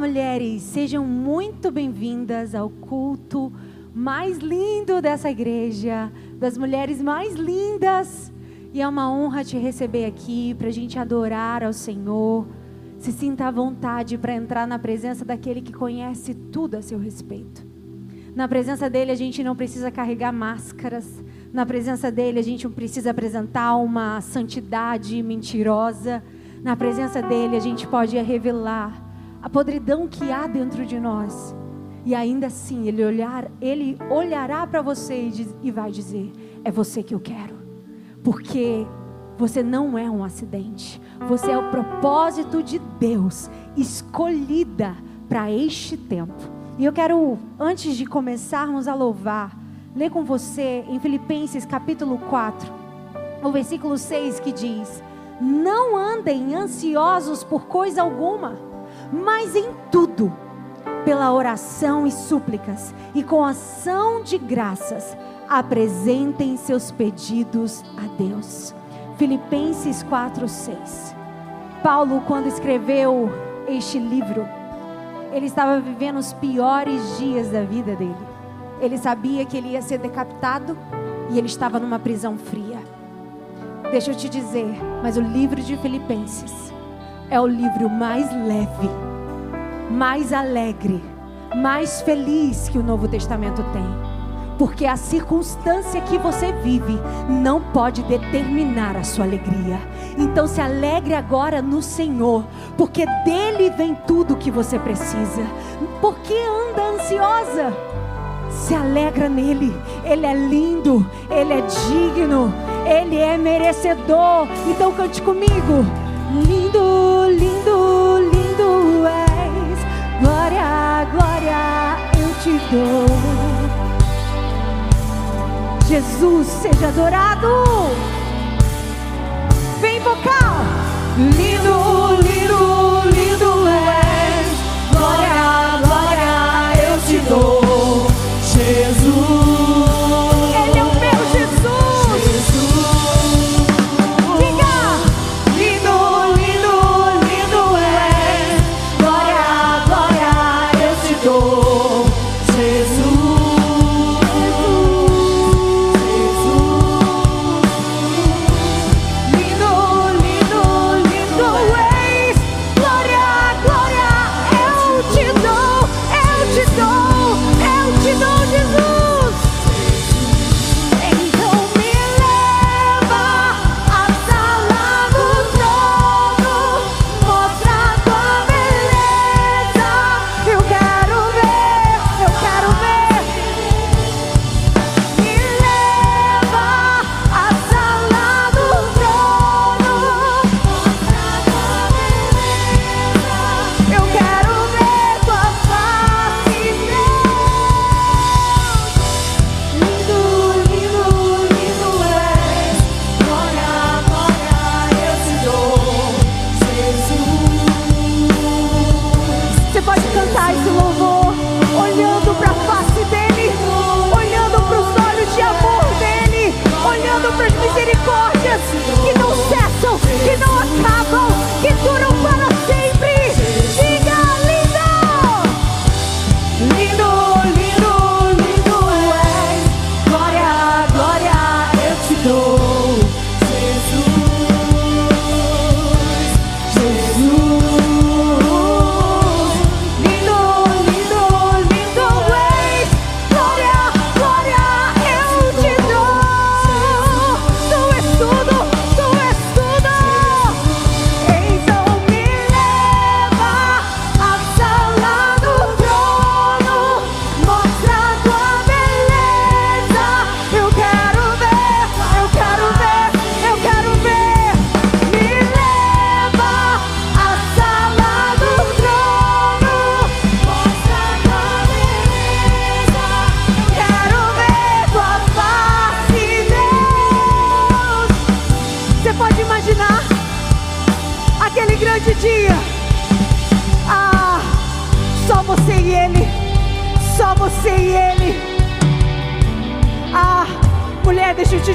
Mulheres! Sejam muito bem-vindas ao culto mais lindo dessa igreja, das mulheres mais lindas. E é uma honra te receber aqui para a gente adorar ao Senhor. Se sinta à vontade para entrar na presença daquele que conhece tudo a seu respeito. Na presença dele, a gente não precisa carregar máscaras. Na presença dele, a gente não precisa apresentar uma santidade mentirosa. Na presença dele, a gente pode revelar a podridão que há dentro de nós. E ainda assim, ele, olhar, ele olhará para você e, diz, e vai dizer: É você que eu quero. Porque você não é um acidente. Você é o propósito de Deus, escolhida para este tempo. E eu quero, antes de começarmos a louvar, ler com você em Filipenses capítulo 4, o versículo 6 que diz: Não andem ansiosos por coisa alguma, mas em tudo, pela oração e súplicas, e com ação de graças, apresentem seus pedidos a Deus. Filipenses 4, 6. Paulo, quando escreveu este livro, ele estava vivendo os piores dias da vida dele. Ele sabia que ele ia ser decapitado e ele estava numa prisão fria. Deixa eu te dizer, mas o livro de Filipenses é o livro mais leve, mais alegre, mais feliz que o Novo Testamento tem porque a circunstância que você vive não pode determinar a sua alegria. Então se alegre agora no Senhor, porque dele vem tudo o que você precisa. Por que anda ansiosa? Se alegra nele, ele é lindo, ele é digno, ele é merecedor. Então cante comigo. Lindo, lindo, lindo és. Glória, glória eu te dou. Jesus seja adorado. Vem vocal. Lindo, lindo,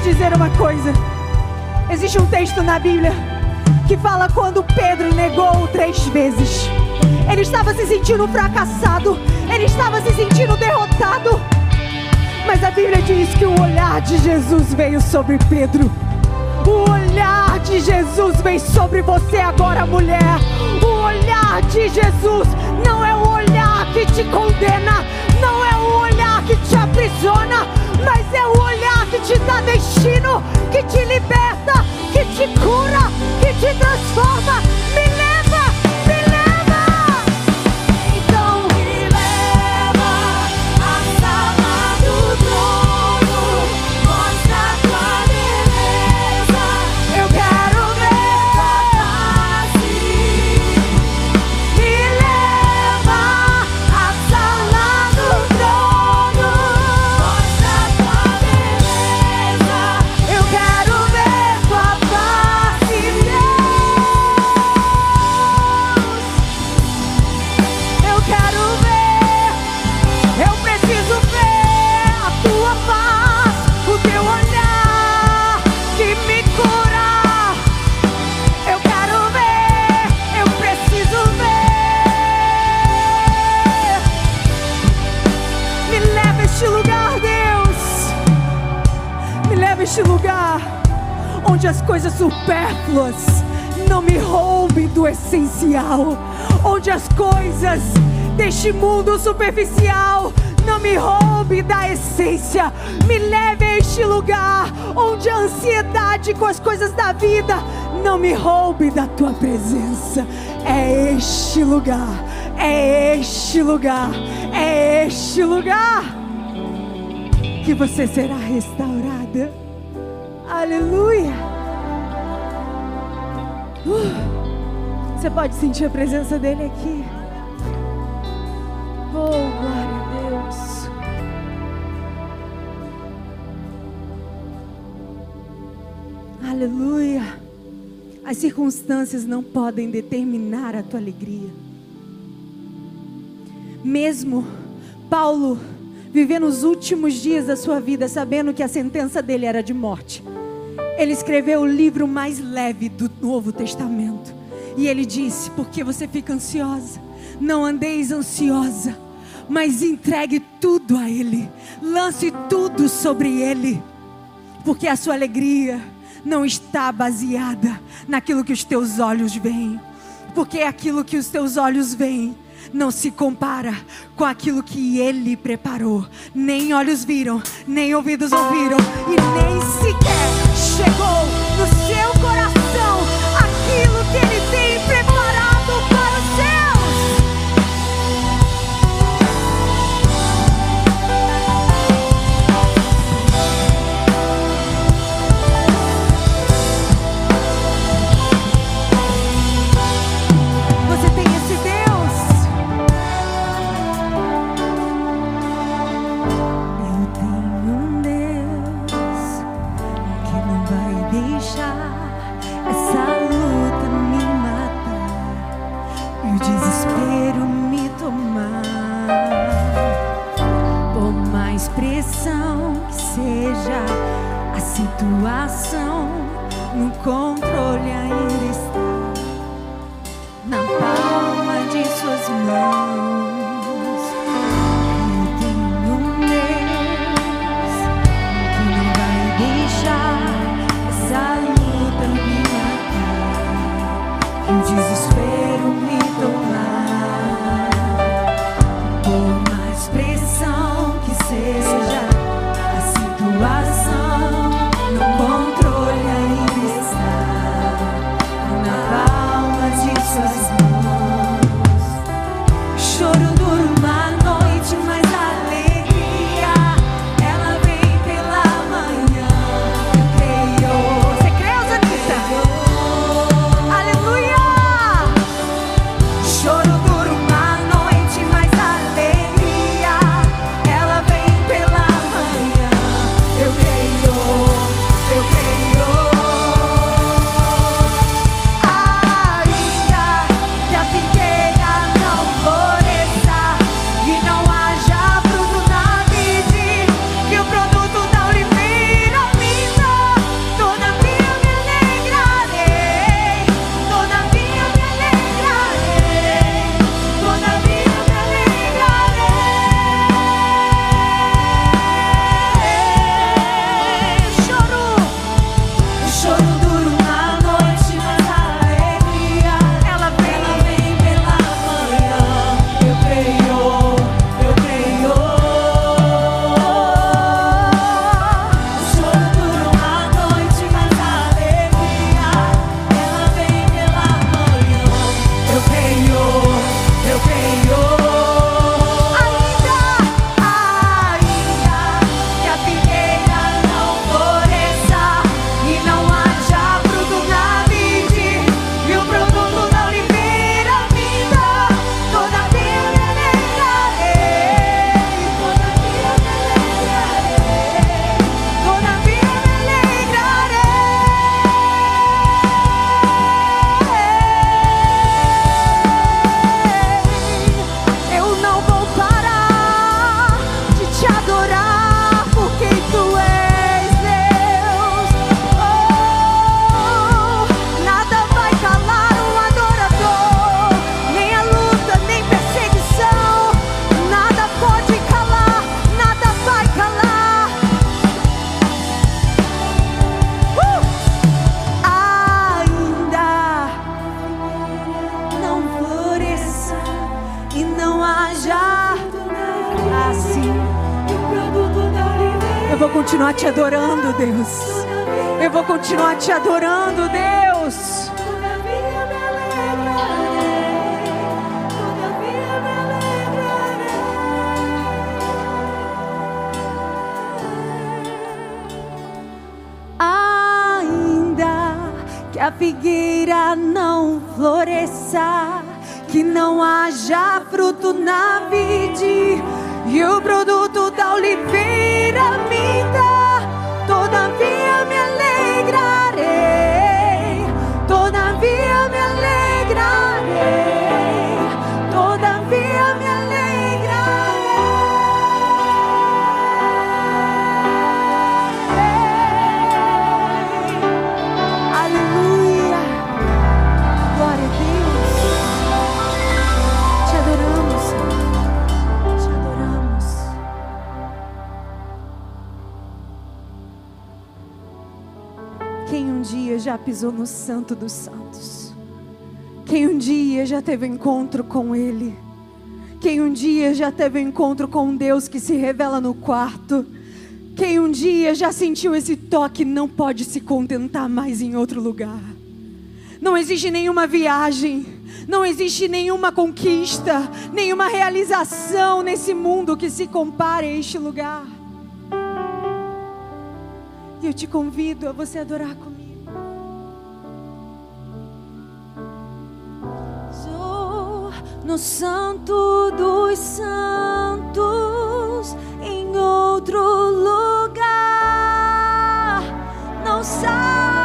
te dizer uma coisa. Existe um texto na Bíblia que fala quando Pedro negou três vezes. Ele estava se sentindo fracassado. Ele estava se sentindo derrotado. Mas a Bíblia diz que o olhar de Jesus veio sobre Pedro. O olhar de Jesus vem sobre você agora, mulher. O olhar de Jesus não é o olhar que te condena, não é o olhar que te aprisiona, mas é o olhar que te dá destino, que te liberta, que te cura, que te transforma. Supérfluas não me roubem do essencial, onde as coisas deste mundo superficial não me roube da essência, me leve a este lugar onde a ansiedade com as coisas da vida não me roube da tua presença. É este lugar, é este lugar, é este lugar que você será restaurada. Aleluia. Uh, você pode sentir a presença dele aqui. Oh, glória a Deus. Aleluia. As circunstâncias não podem determinar a tua alegria. Mesmo Paulo vivendo os últimos dias da sua vida sabendo que a sentença dele era de morte ele escreveu o livro mais leve do Novo Testamento. E ele disse: Porque você fica ansiosa? Não andeis ansiosa, mas entregue tudo a Ele. Lance tudo sobre Ele. Porque a sua alegria não está baseada naquilo que os teus olhos veem. Porque aquilo que os teus olhos veem não se compara com aquilo que Ele preparou. Nem olhos viram, nem ouvidos ouviram, e nem sequer chegou situação, no controle ainda está na palma de suas mãos. Eu tenho um Deus que não vai deixar essa luta me matar, o desespero Santo dos Santos? Quem um dia já teve encontro com Ele? Quem um dia já teve encontro com um Deus que se revela no quarto? Quem um dia já sentiu esse toque não pode se contentar mais em outro lugar. Não existe nenhuma viagem, não existe nenhuma conquista, nenhuma realização nesse mundo que se compare a este lugar. E eu te convido a você adorar comigo. No Santo dos Santos, em outro lugar, não sabe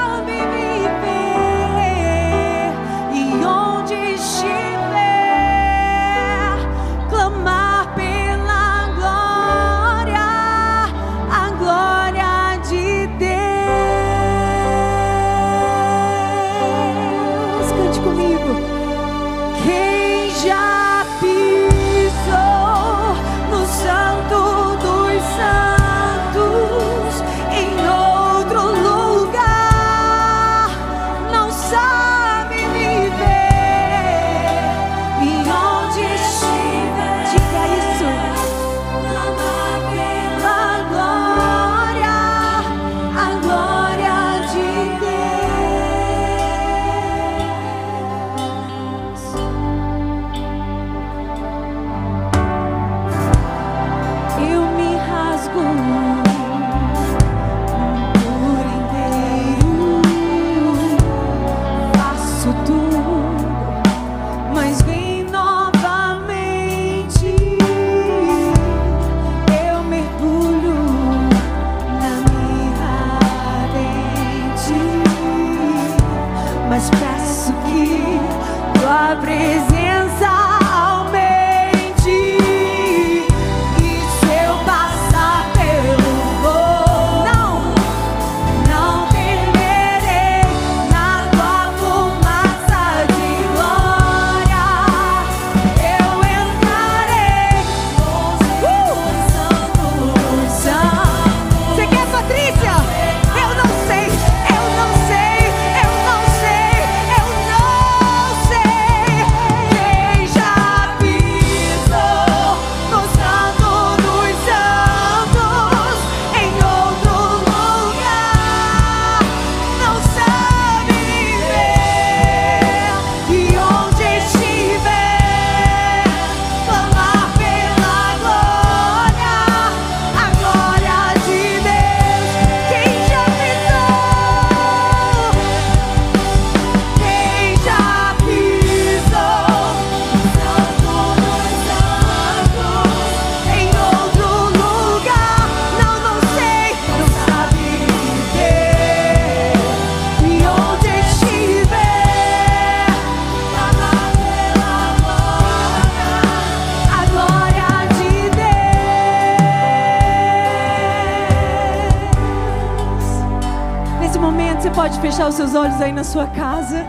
fechar os seus olhos aí na sua casa.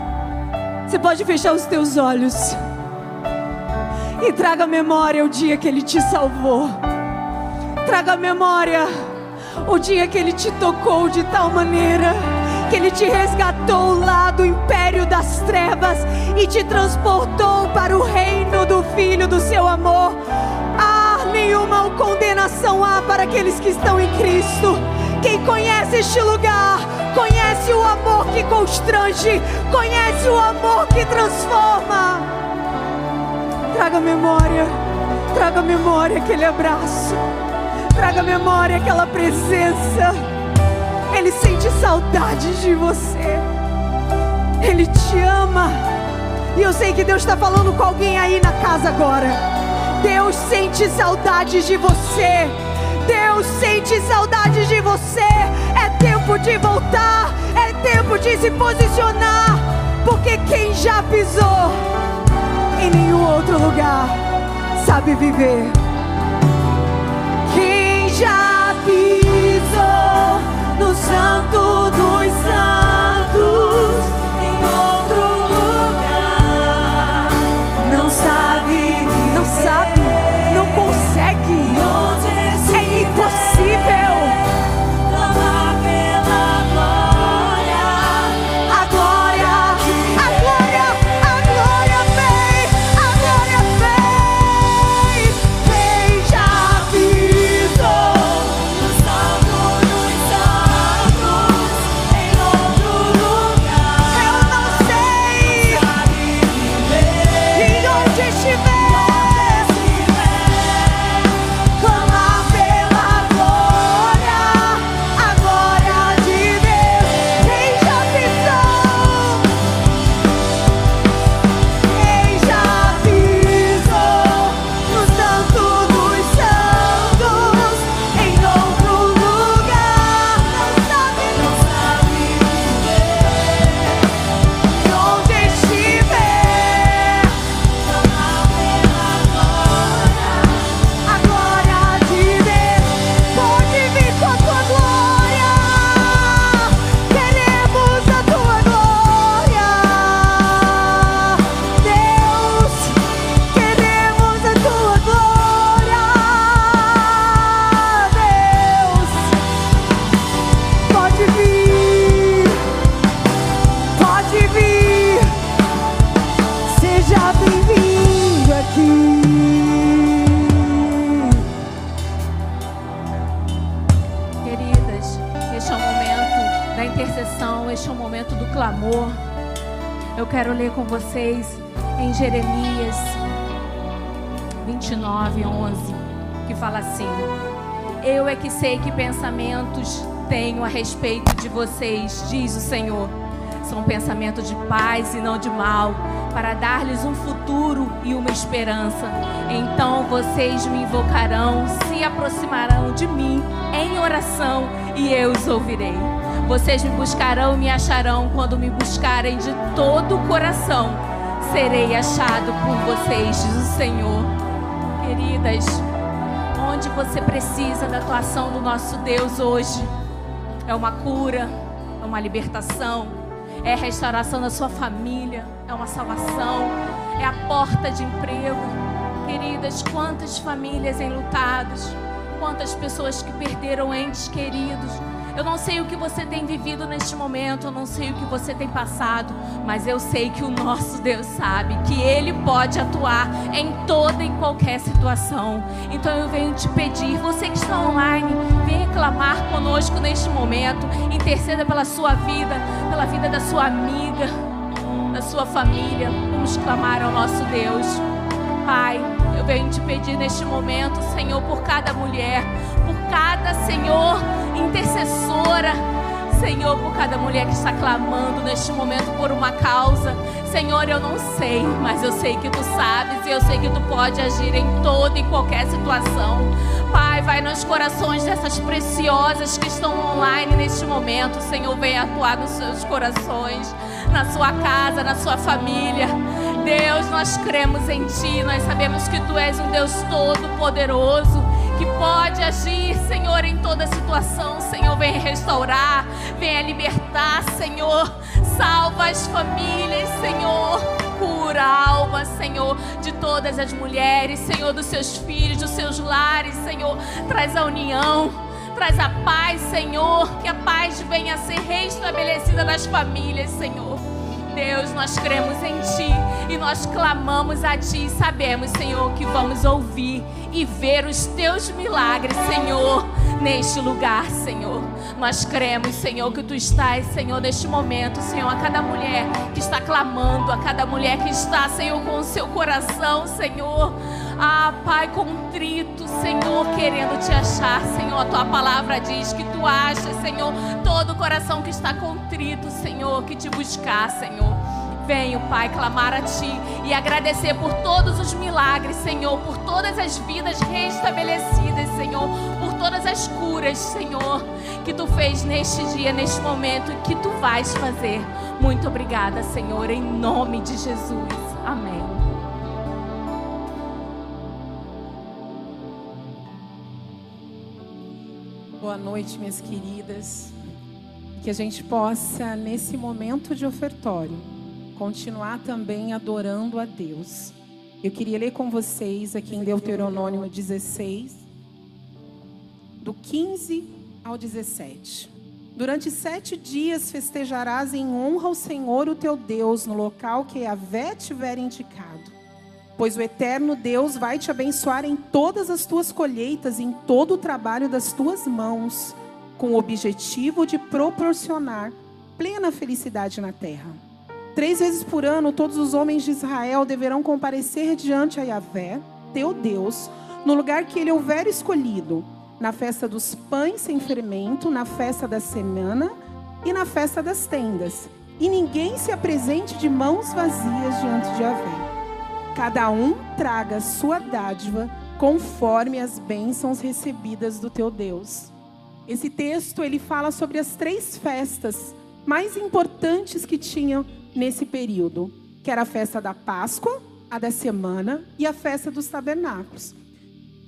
Você pode fechar os teus olhos. E traga memória o dia que Ele te salvou. Traga memória o dia que Ele te tocou de tal maneira. Que Ele te resgatou lá do império das trevas e te transportou para o reino do Filho do seu amor. Ah, nenhuma condenação há para aqueles que estão em Cristo. Quem conhece este lugar, conhece o amor que constrange, conhece o amor que transforma. Traga memória, traga memória aquele abraço, traga memória aquela presença. Ele sente saudade de você, ele te ama. E eu sei que Deus está falando com alguém aí na casa agora. Deus sente saudade de você. Deus sente saudade de você. É tempo de voltar, é tempo de se posicionar, porque quem já pisou em nenhum outro lugar sabe viver. Quem já pisou no santo dos santos em outro lugar não sabe, não sabe, vocês em Jeremias 29, 11, que fala assim: Eu é que sei que pensamentos tenho a respeito de vocês, diz o Senhor. São pensamentos de paz e não de mal, para dar-lhes um futuro e uma esperança. Então vocês me invocarão, se aproximarão de mim em oração e eu os ouvirei. Vocês me buscarão e me acharão quando me buscarem de todo o coração. Serei achado por vocês, diz o Senhor. Queridas, onde você precisa da atuação do nosso Deus hoje? É uma cura, é uma libertação, é restauração da sua família, é uma salvação, é a porta de emprego. Queridas, quantas famílias enlutadas, quantas pessoas que perderam entes queridos. Eu não sei o que você tem vivido neste momento, eu não sei o que você tem passado, mas eu sei que o nosso Deus sabe que Ele pode atuar em toda e qualquer situação. Então eu venho te pedir, você que está online, vem clamar conosco neste momento, interceda pela sua vida, pela vida da sua amiga, da sua família. Vamos clamar ao nosso Deus. Pai, eu venho te pedir neste momento, Senhor, por cada mulher, por cada, Senhor, intercessora. Senhor, por cada mulher que está clamando neste momento por uma causa. Senhor, eu não sei, mas eu sei que tu sabes e eu sei que tu pode agir em toda e qualquer situação. Pai, vai nos corações dessas preciosas que estão online neste momento. Senhor, vem atuar nos seus corações, na sua casa, na sua família. Deus, nós cremos em Ti, nós sabemos que Tu és um Deus todo-poderoso, que pode agir, Senhor, em toda situação. Senhor, vem restaurar, venha libertar, Senhor. Salva as famílias, Senhor. Cura a alma, Senhor, de todas as mulheres, Senhor, dos seus filhos, dos seus lares, Senhor. Traz a união. Traz a paz, Senhor, que a paz venha a ser reestabelecida nas famílias, Senhor. Deus, nós cremos em Ti e nós clamamos a Ti e sabemos, Senhor, que vamos ouvir e ver os Teus milagres, Senhor, neste lugar, Senhor. Nós cremos, Senhor, que Tu estás, Senhor, neste momento, Senhor, a cada mulher que está clamando, a cada mulher que está, Senhor, com o seu coração, Senhor. Ah, Pai, contrito, Senhor, querendo te achar, Senhor. A tua palavra diz que tu achas, Senhor, todo coração que está contrito, Senhor, que te buscar, Senhor. Venho, Pai, clamar a Ti e agradecer por todos os milagres, Senhor, por todas as vidas restabelecidas, Senhor, por todas as curas, Senhor, que Tu fez neste dia, neste momento e que Tu vais fazer. Muito obrigada, Senhor, em nome de Jesus. Amém. Boa noite, minhas queridas. Que a gente possa, nesse momento de ofertório, continuar também adorando a Deus. Eu queria ler com vocês aqui em Deuteronômio 16, do 15 ao 17. Durante sete dias festejarás em honra ao Senhor, o teu Deus, no local que Yahvé tiver indicado. Pois o eterno Deus vai te abençoar em todas as tuas colheitas, em todo o trabalho das tuas mãos, com o objetivo de proporcionar plena felicidade na terra. Três vezes por ano, todos os homens de Israel deverão comparecer diante a Yahvé, teu Deus, no lugar que ele houver escolhido, na festa dos pães sem fermento, na festa da semana e na festa das tendas. E ninguém se apresente de mãos vazias diante de Yahvé. Cada um traga sua dádiva conforme as bênçãos recebidas do teu Deus. Esse texto ele fala sobre as três festas mais importantes que tinham nesse período, que era a festa da Páscoa, a da semana e a festa dos tabernáculos.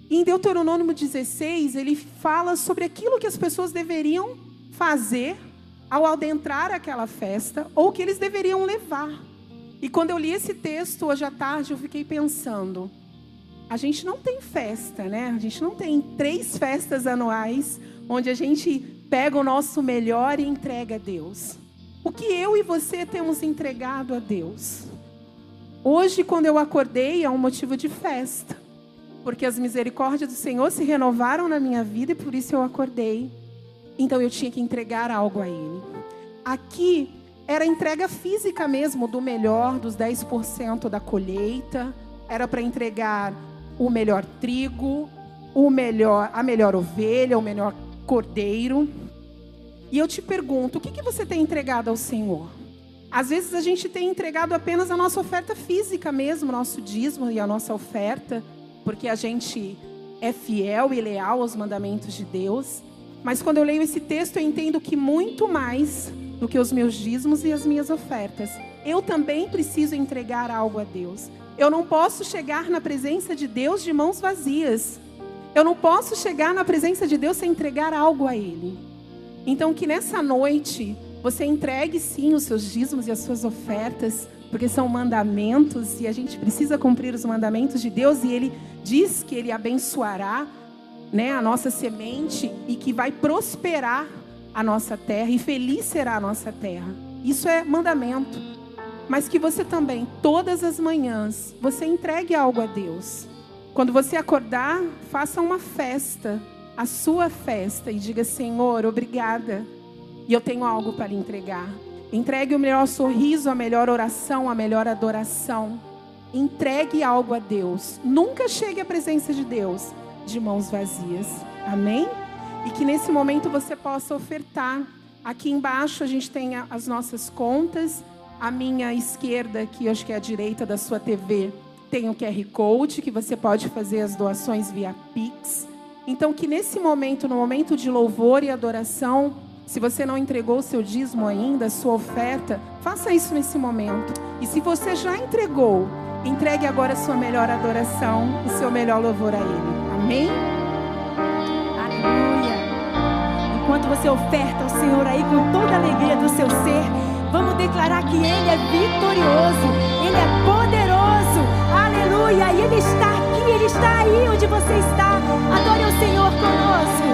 Em Deuteronômio 16, ele fala sobre aquilo que as pessoas deveriam fazer ao adentrar aquela festa ou que eles deveriam levar. E quando eu li esse texto hoje à tarde, eu fiquei pensando: a gente não tem festa, né? A gente não tem três festas anuais onde a gente pega o nosso melhor e entrega a Deus. O que eu e você temos entregado a Deus? Hoje, quando eu acordei, é um motivo de festa, porque as misericórdias do Senhor se renovaram na minha vida e por isso eu acordei. Então eu tinha que entregar algo a Ele. Aqui era entrega física mesmo do melhor, dos 10% da colheita. Era para entregar o melhor trigo, o melhor, a melhor ovelha, o melhor cordeiro. E eu te pergunto, o que, que você tem entregado ao Senhor? Às vezes a gente tem entregado apenas a nossa oferta física mesmo, nosso dízimo e a nossa oferta, porque a gente é fiel e leal aos mandamentos de Deus. Mas quando eu leio esse texto, eu entendo que muito mais do que os meus dízimos e as minhas ofertas, eu também preciso entregar algo a Deus. Eu não posso chegar na presença de Deus de mãos vazias. Eu não posso chegar na presença de Deus sem entregar algo a Ele. Então, que nessa noite você entregue sim os seus dízimos e as suas ofertas, porque são mandamentos e a gente precisa cumprir os mandamentos de Deus e Ele diz que Ele abençoará né, a nossa semente e que vai prosperar a nossa terra e feliz será a nossa terra. Isso é mandamento. Mas que você também, todas as manhãs, você entregue algo a Deus. Quando você acordar, faça uma festa, a sua festa, e diga: Senhor, obrigada. E eu tenho algo para lhe entregar. Entregue o melhor sorriso, a melhor oração, a melhor adoração. Entregue algo a Deus. Nunca chegue à presença de Deus de mãos vazias. Amém? E que nesse momento você possa ofertar. Aqui embaixo a gente tem as nossas contas. A minha esquerda, que eu acho que é a direita da sua TV, tem o QR Code, que você pode fazer as doações via Pix. Então, que nesse momento, no momento de louvor e adoração, se você não entregou o seu dízimo ainda, a sua oferta, faça isso nesse momento. E se você já entregou, entregue agora a sua melhor adoração, o seu melhor louvor a Ele. Amém? Aleluia. Enquanto você oferta ao Senhor aí com toda a alegria do seu ser, vamos declarar que Ele é vitorioso, Ele é poderoso. Aleluia. E Ele está aqui, Ele está aí onde você está. Adore o Senhor conosco.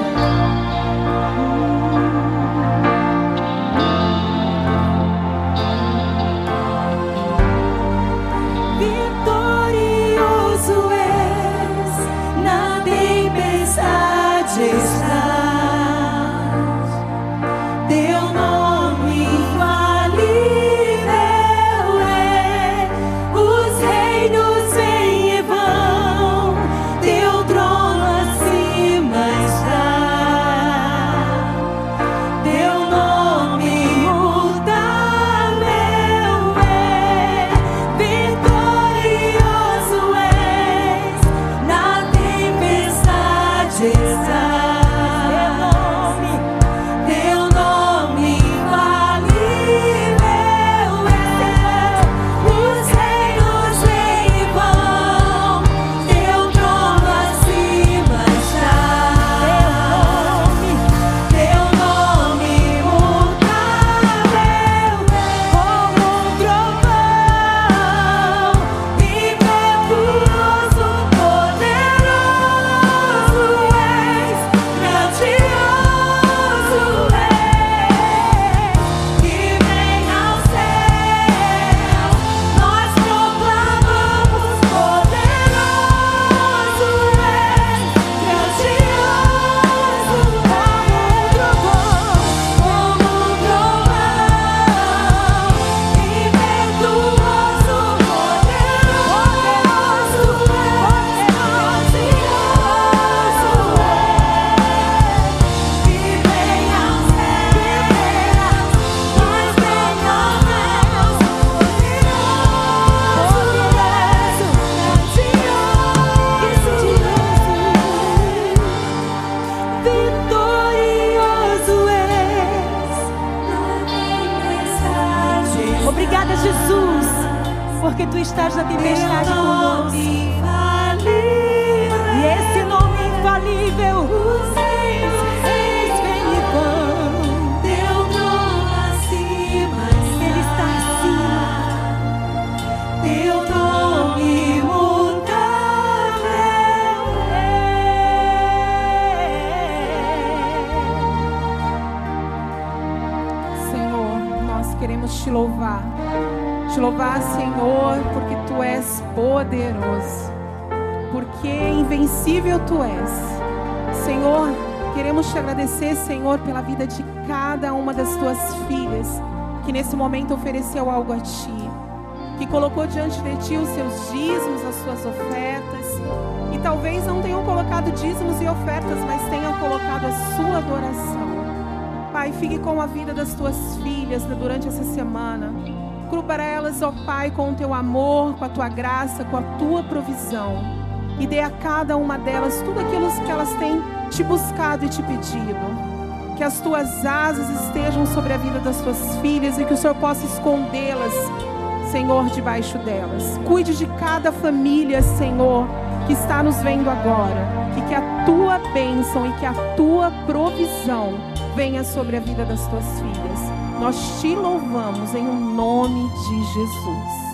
Ofereceu algo a ti. Que colocou diante de ti os seus dízimos, as suas ofertas. E talvez não tenham colocado dízimos e ofertas, mas tenham colocado a sua adoração. Pai, fique com a vida das tuas filhas né, durante essa semana. Cubra elas, ó Pai, com o teu amor, com a tua graça, com a tua provisão. E dê a cada uma delas tudo aquilo que elas têm te buscado e te pedido. Que as tuas asas estejam sobre a vida das tuas filhas e que o Senhor possa escondê-las, Senhor, debaixo delas. Cuide de cada família, Senhor, que está nos vendo agora. E que a tua bênção e que a tua provisão venha sobre a vida das tuas filhas. Nós te louvamos em o nome de Jesus.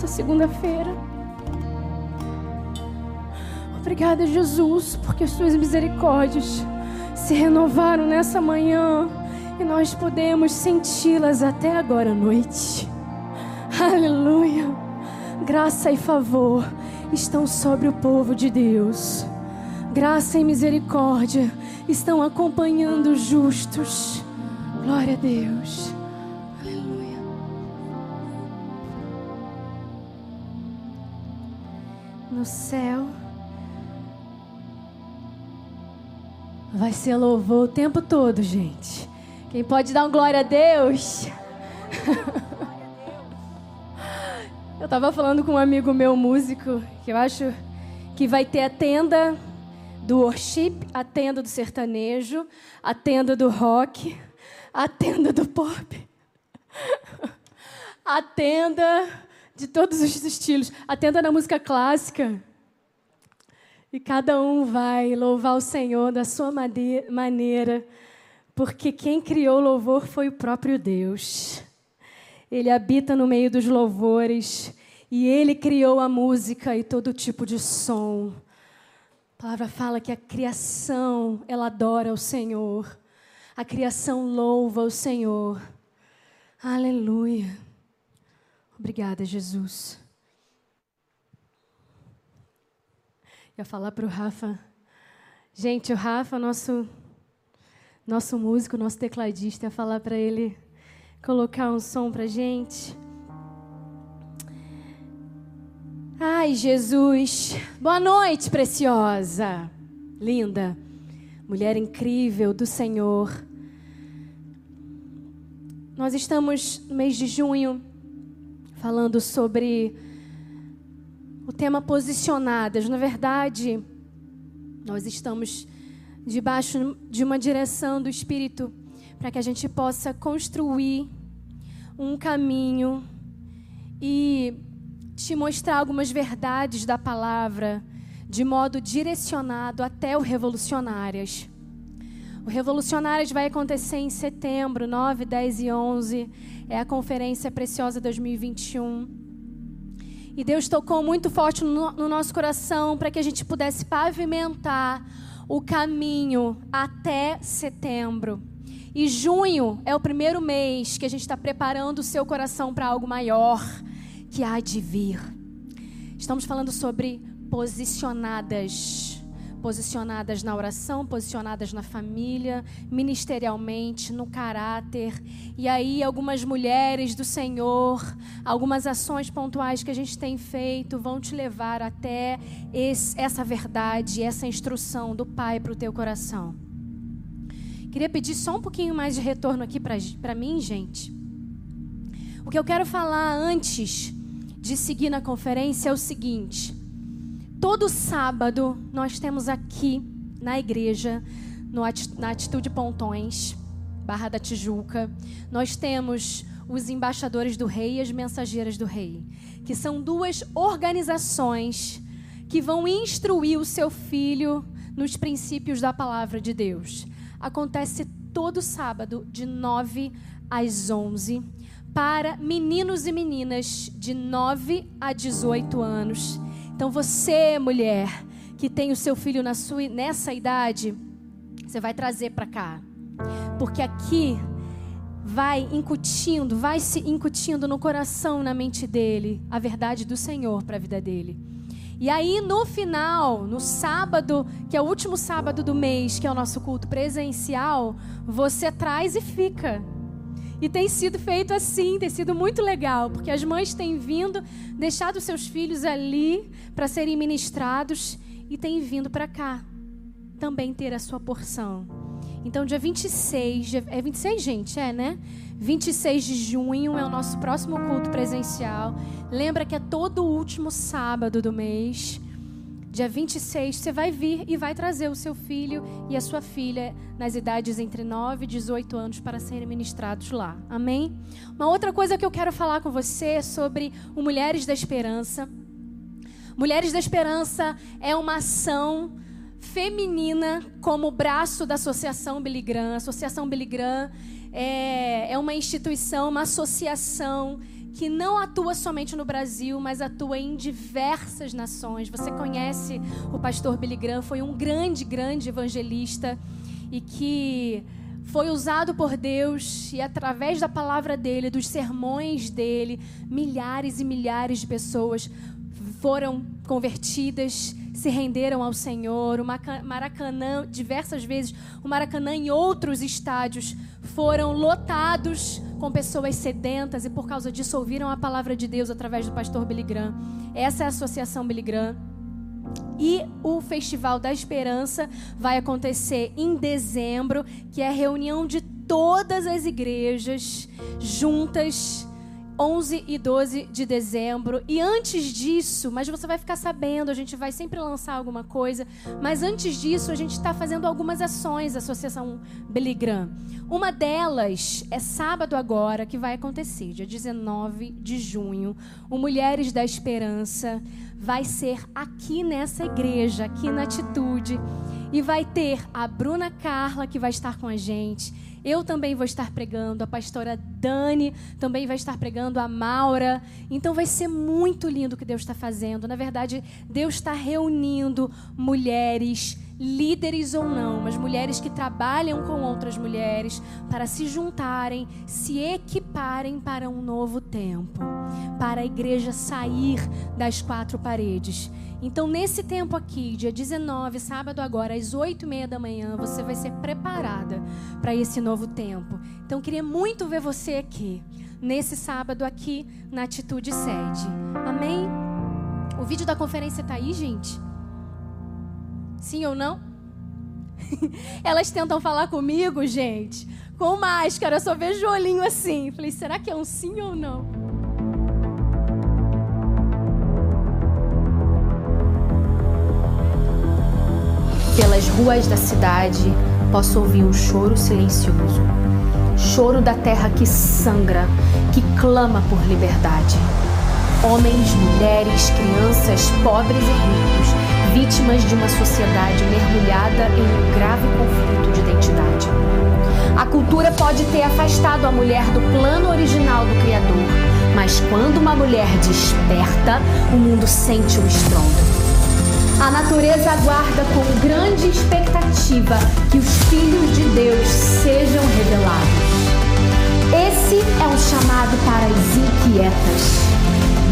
Sobre nós essa segunda-feira. Obrigada, Jesus, porque as tuas misericórdias se renovaram nessa manhã e nós podemos senti-las até agora à noite. Aleluia. Graça e favor estão sobre o povo de Deus. Graça e misericórdia estão acompanhando os justos. Glória a Deus. No céu vai ser louvor o tempo todo, gente. Quem pode dar um glória a Deus? Eu estava falando com um amigo meu, músico, que eu acho que vai ter a tenda do worship, a tenda do sertanejo, a tenda do rock, a tenda do pop, a tenda de todos os estilos, a tenda da música clássica. E cada um vai louvar o Senhor da sua maneira, porque quem criou louvor foi o próprio Deus. Ele habita no meio dos louvores e ele criou a música e todo tipo de som. A palavra fala que a criação, ela adora o Senhor. A criação louva o Senhor. Aleluia. Obrigada, Jesus. Ia falar para o Rafa. Gente, o Rafa, nosso, nosso músico, nosso tecladista, ia falar para ele colocar um som para gente. Ai, Jesus. Boa noite, preciosa. Linda. Mulher incrível do Senhor. Nós estamos no mês de junho falando sobre o tema posicionadas. Na verdade, nós estamos debaixo de uma direção do Espírito para que a gente possa construir um caminho e te mostrar algumas verdades da palavra de modo direcionado até o Revolucionárias. O Revolucionárias vai acontecer em setembro, 9, 10 e 11. É a Conferência Preciosa 2021. E Deus tocou muito forte no, no nosso coração para que a gente pudesse pavimentar o caminho até setembro. E junho é o primeiro mês que a gente está preparando o seu coração para algo maior que há de vir. Estamos falando sobre posicionadas. Posicionadas na oração, posicionadas na família, ministerialmente, no caráter. E aí, algumas mulheres do Senhor, algumas ações pontuais que a gente tem feito vão te levar até esse, essa verdade, essa instrução do Pai para o teu coração. Queria pedir só um pouquinho mais de retorno aqui para mim, gente. O que eu quero falar antes de seguir na conferência é o seguinte: todo sábado nós temos aqui na igreja, no, na Atitude Pontões, Barra da Tijuca, nós temos os embaixadores do rei e as mensageiras do rei, que são duas organizações que vão instruir o seu filho nos princípios da palavra de Deus acontece todo sábado, de 9 às 11, para meninos e meninas de 9 a 18 anos. Então, você, mulher, que tem o seu filho na sua, nessa idade, você vai trazer para cá. Porque aqui vai incutindo, vai se incutindo no coração, na mente dele, a verdade do Senhor para a vida dele. E aí, no final, no sábado, que é o último sábado do mês, que é o nosso culto presencial, você traz e fica. E tem sido feito assim, tem sido muito legal, porque as mães têm vindo, deixado seus filhos ali para serem ministrados e têm vindo para cá também ter a sua porção. Então, dia 26, é 26, gente, é, né? 26 de junho é o nosso próximo culto presencial. Lembra que é todo o último sábado do mês. Dia 26, você vai vir e vai trazer o seu filho e a sua filha nas idades entre 9 e 18 anos para serem ministrados lá. Amém? Uma outra coisa que eu quero falar com você é sobre o Mulheres da Esperança. Mulheres da Esperança é uma ação feminina como braço da Associação Billy Graham. A Associação Billy Graham é, é uma instituição, uma associação que não atua somente no Brasil, mas atua em diversas nações. Você conhece o pastor Billy Graham, foi um grande, grande evangelista e que foi usado por Deus e através da palavra dele, dos sermões dele, milhares e milhares de pessoas foram convertidas, se renderam ao Senhor. O Maracanã, diversas vezes, o Maracanã em outros estádios foram lotados com pessoas sedentas e por causa disso ouviram a palavra de Deus através do pastor Billy Graham. Essa é a Associação Billy Graham. E o Festival da Esperança vai acontecer em dezembro, que é a reunião de todas as igrejas juntas 11 e 12 de dezembro. E antes disso, mas você vai ficar sabendo, a gente vai sempre lançar alguma coisa. Mas antes disso, a gente está fazendo algumas ações, Associação Beligram. Uma delas é sábado agora, que vai acontecer, dia 19 de junho. O Mulheres da Esperança vai ser aqui nessa igreja, aqui na Atitude. E vai ter a Bruna Carla, que vai estar com a gente eu também vou estar pregando, a pastora Dani também vai estar pregando, a Maura. Então vai ser muito lindo o que Deus está fazendo. Na verdade, Deus está reunindo mulheres, líderes ou não, mas mulheres que trabalham com outras mulheres para se juntarem, se equiparem para um novo tempo, para a igreja sair das quatro paredes então, nesse tempo aqui, dia 19, sábado agora, às 8 e meia da manhã, você vai ser preparada para esse novo tempo. Então, queria muito ver você aqui, nesse sábado aqui, na Atitude Sede. Amém? O vídeo da conferência está aí, gente? Sim ou não? Elas tentam falar comigo, gente, com máscara, eu só vejo o olhinho assim. Falei, será que é um sim ou não? Pelas ruas da cidade posso ouvir um choro silencioso. Choro da terra que sangra, que clama por liberdade. Homens, mulheres, crianças, pobres e ricos, vítimas de uma sociedade mergulhada em um grave conflito de identidade. A cultura pode ter afastado a mulher do plano original do Criador, mas quando uma mulher desperta, o mundo sente o estrondo. A natureza aguarda com grande expectativa que os filhos de Deus sejam revelados. Esse é um chamado para as inquietas.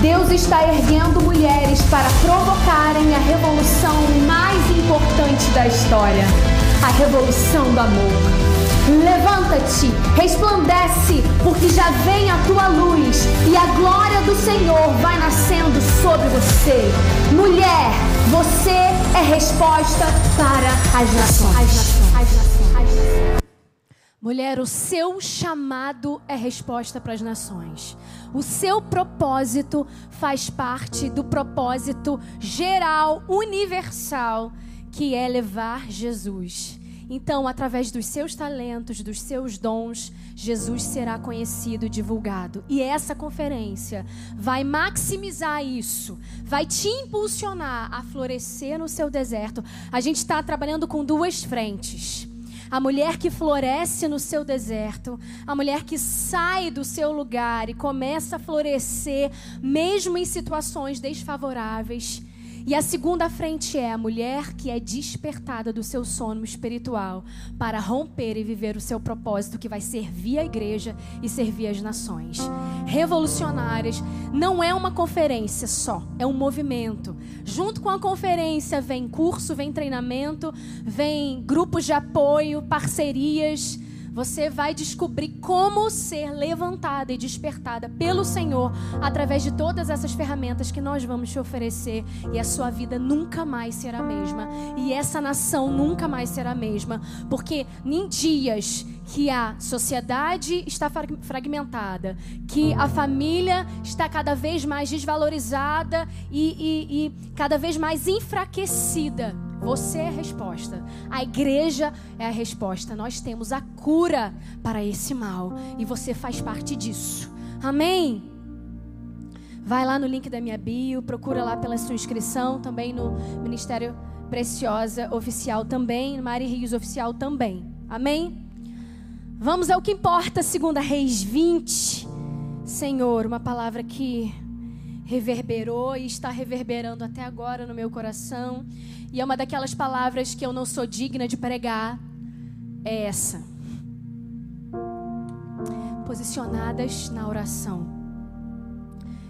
Deus está erguendo mulheres para provocarem a revolução mais importante da história a revolução do amor. Levanta-te, resplandece, porque já vem a tua luz e a glória do Senhor vai nascendo sobre você. Mulher, você é resposta para as nações. Mulher, o seu chamado é resposta para as nações. O seu propósito faz parte do propósito geral, universal, que é levar Jesus. Então, através dos seus talentos, dos seus dons, Jesus será conhecido e divulgado. E essa conferência vai maximizar isso, vai te impulsionar a florescer no seu deserto. A gente está trabalhando com duas frentes. A mulher que floresce no seu deserto, a mulher que sai do seu lugar e começa a florescer, mesmo em situações desfavoráveis. E a segunda frente é a mulher que é despertada do seu sono espiritual para romper e viver o seu propósito, que vai servir a igreja e servir as nações. Revolucionárias não é uma conferência só, é um movimento. Junto com a conferência vem curso, vem treinamento, vem grupos de apoio, parcerias você vai descobrir como ser levantada e despertada pelo Senhor através de todas essas ferramentas que nós vamos te oferecer. E a sua vida nunca mais será a mesma. E essa nação nunca mais será a mesma. Porque em dias que a sociedade está fragmentada, que a família está cada vez mais desvalorizada e, e, e cada vez mais enfraquecida você é a resposta. A igreja é a resposta. Nós temos a cura para esse mal. E você faz parte disso. Amém? Vai lá no link da minha bio, procura lá pela sua inscrição, também no Ministério Preciosa Oficial também, Mari Rios Oficial também. Amém? Vamos ao que importa, segunda Reis 20. Senhor, uma palavra que reverberou e está reverberando até agora no meu coração. E é uma daquelas palavras que eu não sou digna de pregar. É essa. Posicionadas na oração.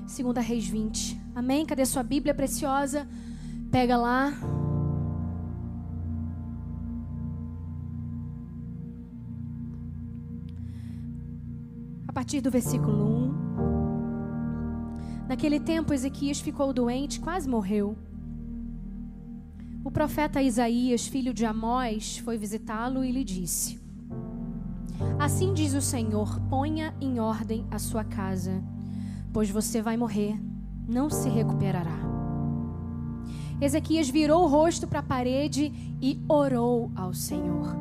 Segunda Reis 20. Amém? Cadê sua Bíblia preciosa? Pega lá. A partir do versículo 1. Naquele tempo, Ezequias ficou doente, quase morreu. O profeta Isaías, filho de Amós, foi visitá-lo e lhe disse: Assim diz o Senhor: ponha em ordem a sua casa pois você vai morrer, não se recuperará. Ezequias virou o rosto para a parede e orou ao Senhor.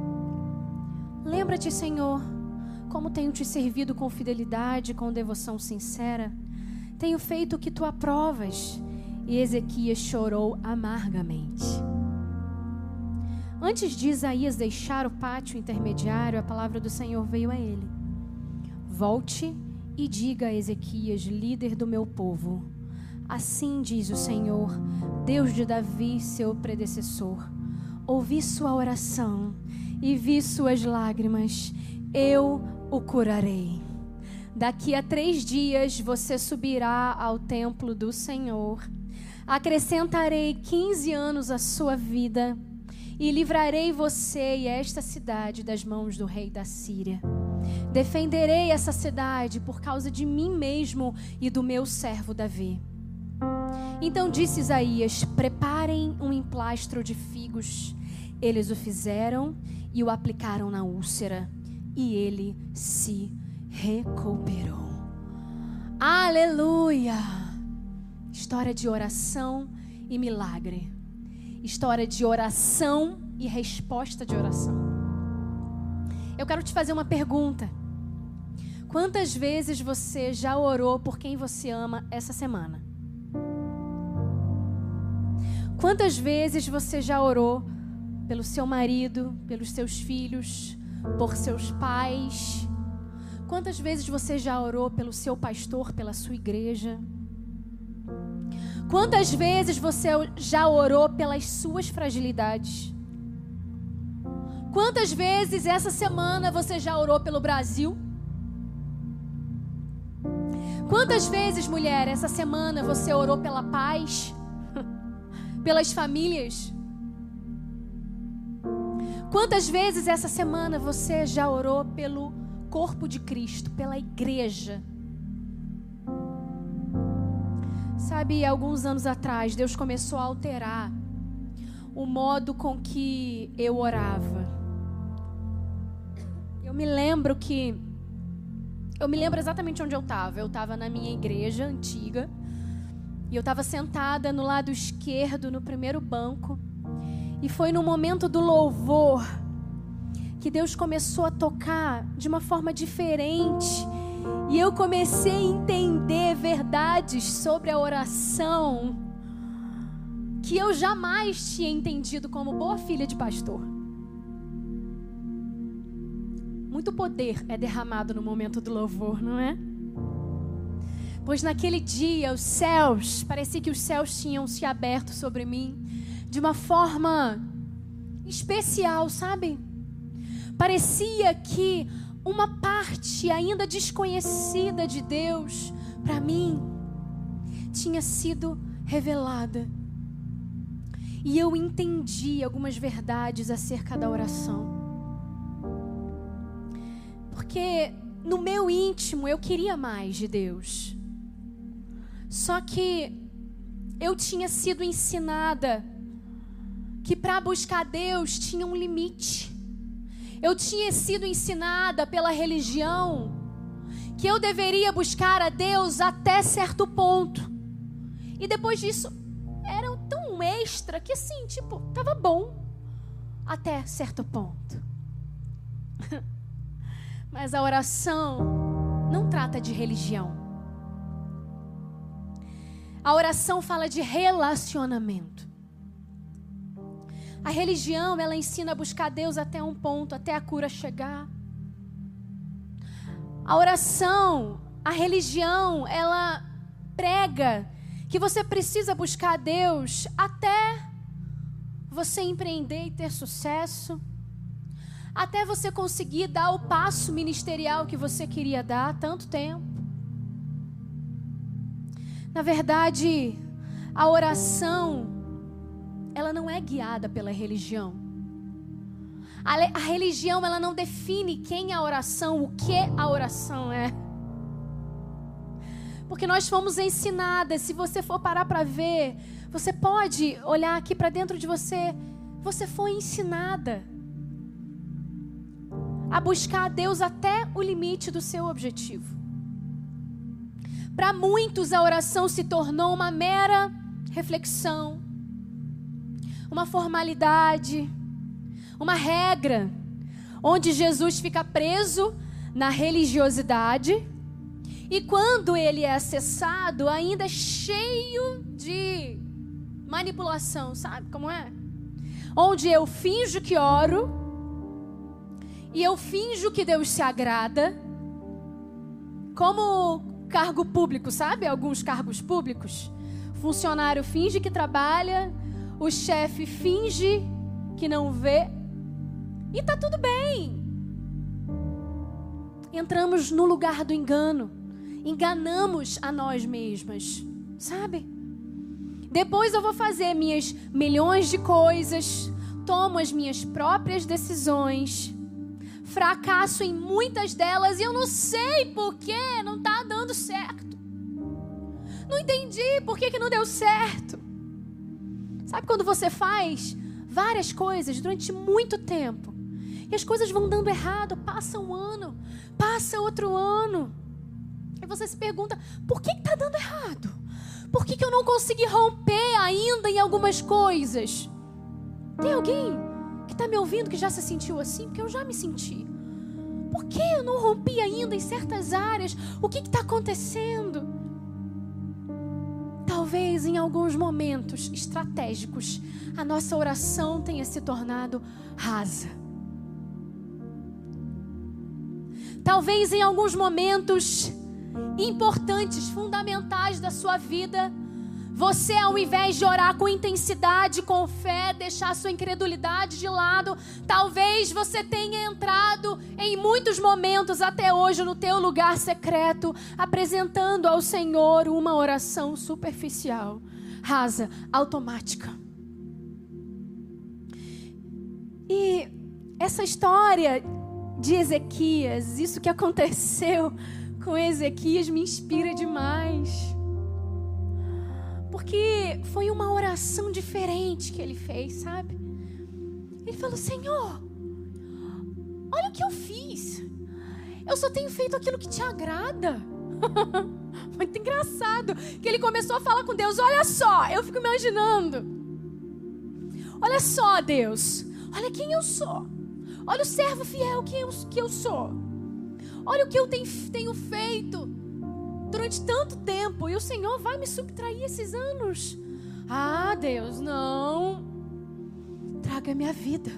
Lembra-te, Senhor, como tenho te servido com fidelidade, com devoção sincera. Tenho feito o que tu aprovas. E Ezequias chorou amargamente. Antes de Isaías deixar o pátio intermediário, a palavra do Senhor veio a ele: Volte e diga a Ezequias, líder do meu povo: Assim diz o Senhor, Deus de Davi, seu predecessor: Ouvi sua oração e vi suas lágrimas, eu o curarei. Daqui a três dias você subirá ao templo do Senhor. Acrescentarei 15 anos à sua vida e livrarei você e esta cidade das mãos do rei da Síria. Defenderei essa cidade por causa de mim mesmo e do meu servo Davi. Então disse Isaías: Preparem um emplastro de figos. Eles o fizeram e o aplicaram na úlcera, e ele se recuperou. Aleluia! História de oração e milagre. História de oração e resposta de oração. Eu quero te fazer uma pergunta. Quantas vezes você já orou por quem você ama essa semana? Quantas vezes você já orou pelo seu marido, pelos seus filhos, por seus pais? Quantas vezes você já orou pelo seu pastor, pela sua igreja? Quantas vezes você já orou pelas suas fragilidades? Quantas vezes essa semana você já orou pelo Brasil? Quantas vezes, mulher, essa semana você orou pela paz? Pelas famílias? Quantas vezes essa semana você já orou pelo corpo de Cristo, pela igreja? Sabe, alguns anos atrás, Deus começou a alterar o modo com que eu orava. Eu me lembro que. Eu me lembro exatamente onde eu estava. Eu estava na minha igreja antiga. E eu estava sentada no lado esquerdo, no primeiro banco. E foi no momento do louvor que Deus começou a tocar de uma forma diferente. E eu comecei a entender verdades sobre a oração que eu jamais tinha entendido como boa filha de pastor. Muito poder é derramado no momento do louvor, não é? Pois naquele dia os céus, parecia que os céus tinham se aberto sobre mim de uma forma especial, sabe? Parecia que uma parte ainda desconhecida de Deus para mim tinha sido revelada. E eu entendi algumas verdades acerca da oração. Porque no meu íntimo eu queria mais de Deus. Só que eu tinha sido ensinada que para buscar Deus tinha um limite. Eu tinha sido ensinada pela religião que eu deveria buscar a Deus até certo ponto. E depois disso era tão extra que assim, tipo, tava bom até certo ponto. Mas a oração não trata de religião. A oração fala de relacionamento. A religião, ela ensina a buscar Deus até um ponto, até a cura chegar. A oração, a religião, ela prega que você precisa buscar Deus até você empreender e ter sucesso, até você conseguir dar o passo ministerial que você queria dar há tanto tempo. Na verdade, a oração, ela não é guiada pela religião. A, a religião, ela não define quem é a oração, o que a oração é. Porque nós fomos ensinadas, se você for parar para ver, você pode olhar aqui para dentro de você, você foi ensinada a buscar a Deus até o limite do seu objetivo. Para muitos, a oração se tornou uma mera reflexão, uma formalidade, uma regra, onde Jesus fica preso na religiosidade e quando ele é acessado, ainda é cheio de manipulação, sabe como é? Onde eu finjo que oro e eu finjo que Deus se agrada, como cargo público, sabe? Alguns cargos públicos. Funcionário finge que trabalha, o chefe finge que não vê e tá tudo bem. Entramos no lugar do engano. Enganamos a nós mesmas, sabe? Depois eu vou fazer minhas milhões de coisas, tomo as minhas próprias decisões, fracasso em muitas delas e eu não sei por que não tá dando certo. Não entendi por que, que não deu certo. Sabe quando você faz várias coisas durante muito tempo e as coisas vão dando errado, passa um ano, passa outro ano. E você se pergunta: por que está dando errado? Por que, que eu não consegui romper ainda em algumas coisas? Tem alguém que está me ouvindo que já se sentiu assim? Porque eu já me senti. Por que eu não rompi ainda em certas áreas? O que está acontecendo? Talvez em alguns momentos estratégicos a nossa oração tenha se tornado rasa. Talvez em alguns momentos importantes, fundamentais da sua vida, você, ao invés de orar com intensidade, com fé, deixar sua incredulidade de lado, talvez você tenha entrado em muitos momentos até hoje no teu lugar secreto, apresentando ao Senhor uma oração superficial, rasa, automática. E essa história de Ezequias, isso que aconteceu com Ezequias me inspira demais. Porque foi uma oração diferente que ele fez, sabe? Ele falou: Senhor, olha o que eu fiz. Eu só tenho feito aquilo que te agrada. Muito engraçado que ele começou a falar com Deus: Olha só, eu fico imaginando. Olha só, Deus, olha quem eu sou. Olha o servo fiel que eu, que eu sou. Olha o que eu tenho, tenho feito durante tanto tempo. E o Senhor vai me subtrair esses anos. Ah, Deus, não. Traga a minha vida.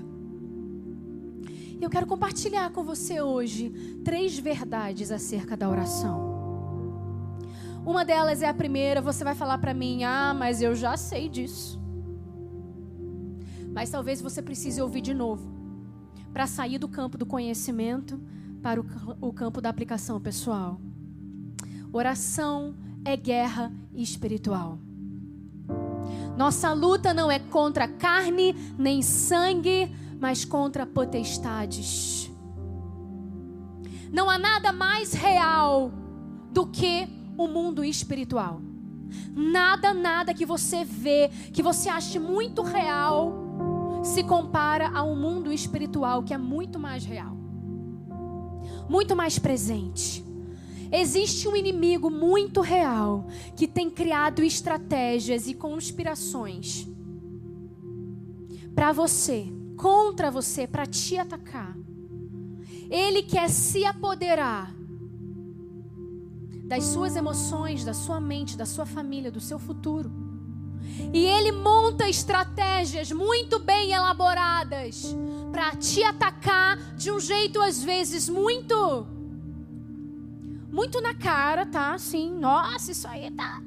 Eu quero compartilhar com você hoje três verdades acerca da oração. Uma delas é a primeira, você vai falar para mim: "Ah, mas eu já sei disso". Mas talvez você precise ouvir de novo para sair do campo do conhecimento para o campo da aplicação pessoal. Oração é guerra espiritual. Nossa luta não é contra carne nem sangue, mas contra potestades. Não há nada mais real do que o mundo espiritual. Nada, nada que você vê, que você ache muito real, se compara a um mundo espiritual que é muito mais real, muito mais presente. Existe um inimigo muito real que tem criado estratégias e conspirações para você, contra você, para te atacar. Ele quer se apoderar das suas emoções, da sua mente, da sua família, do seu futuro. E ele monta estratégias muito bem elaboradas para te atacar de um jeito às vezes muito muito na cara, tá? Sim, nossa, isso aí tá.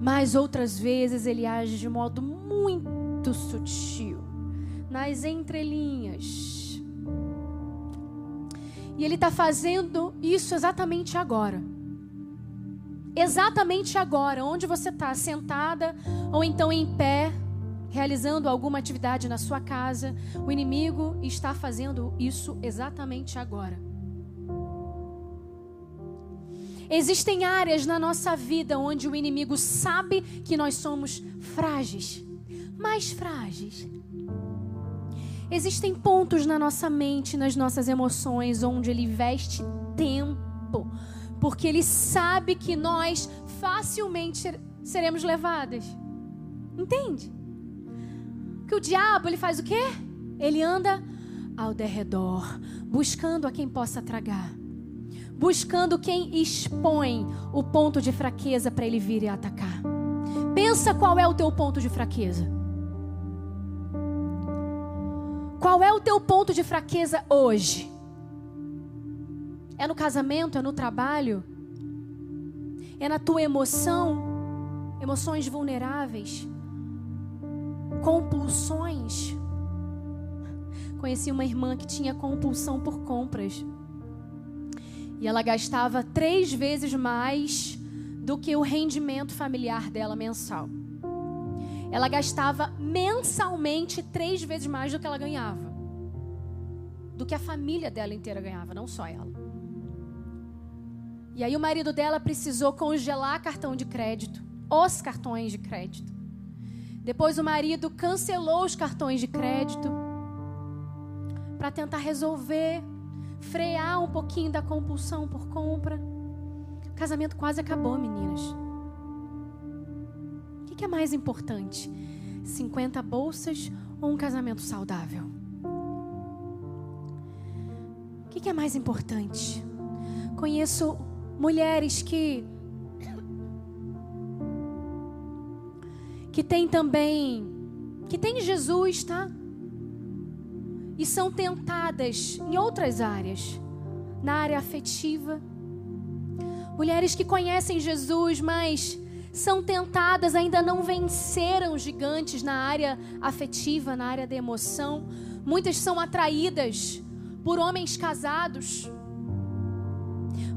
Mas outras vezes ele age de modo muito sutil, nas entrelinhas. E ele está fazendo isso exatamente agora. Exatamente agora, onde você está, sentada ou então em pé, realizando alguma atividade na sua casa, o inimigo está fazendo isso exatamente agora. Existem áreas na nossa vida onde o inimigo sabe que nós somos frágeis, mais frágeis. Existem pontos na nossa mente, nas nossas emoções, onde ele investe tempo, porque ele sabe que nós facilmente seremos levadas. Entende? Que o diabo ele faz o quê? Ele anda ao derredor, buscando a quem possa tragar buscando quem expõe o ponto de fraqueza para ele vir e atacar. Pensa qual é o teu ponto de fraqueza. Qual é o teu ponto de fraqueza hoje? É no casamento? É no trabalho? É na tua emoção? Emoções vulneráveis? Compulsões? Conheci uma irmã que tinha compulsão por compras. E ela gastava três vezes mais do que o rendimento familiar dela mensal. Ela gastava mensalmente três vezes mais do que ela ganhava. Do que a família dela inteira ganhava, não só ela. E aí o marido dela precisou congelar cartão de crédito, os cartões de crédito. Depois o marido cancelou os cartões de crédito para tentar resolver frear um pouquinho da compulsão por compra. O casamento quase acabou, meninas. O que é mais importante? 50 bolsas ou um casamento saudável? O que é mais importante? Conheço mulheres que que tem também que tem Jesus, tá? E são tentadas em outras áreas, na área afetiva. Mulheres que conhecem Jesus, mas são tentadas, ainda não venceram gigantes na área afetiva, na área da emoção. Muitas são atraídas por homens casados.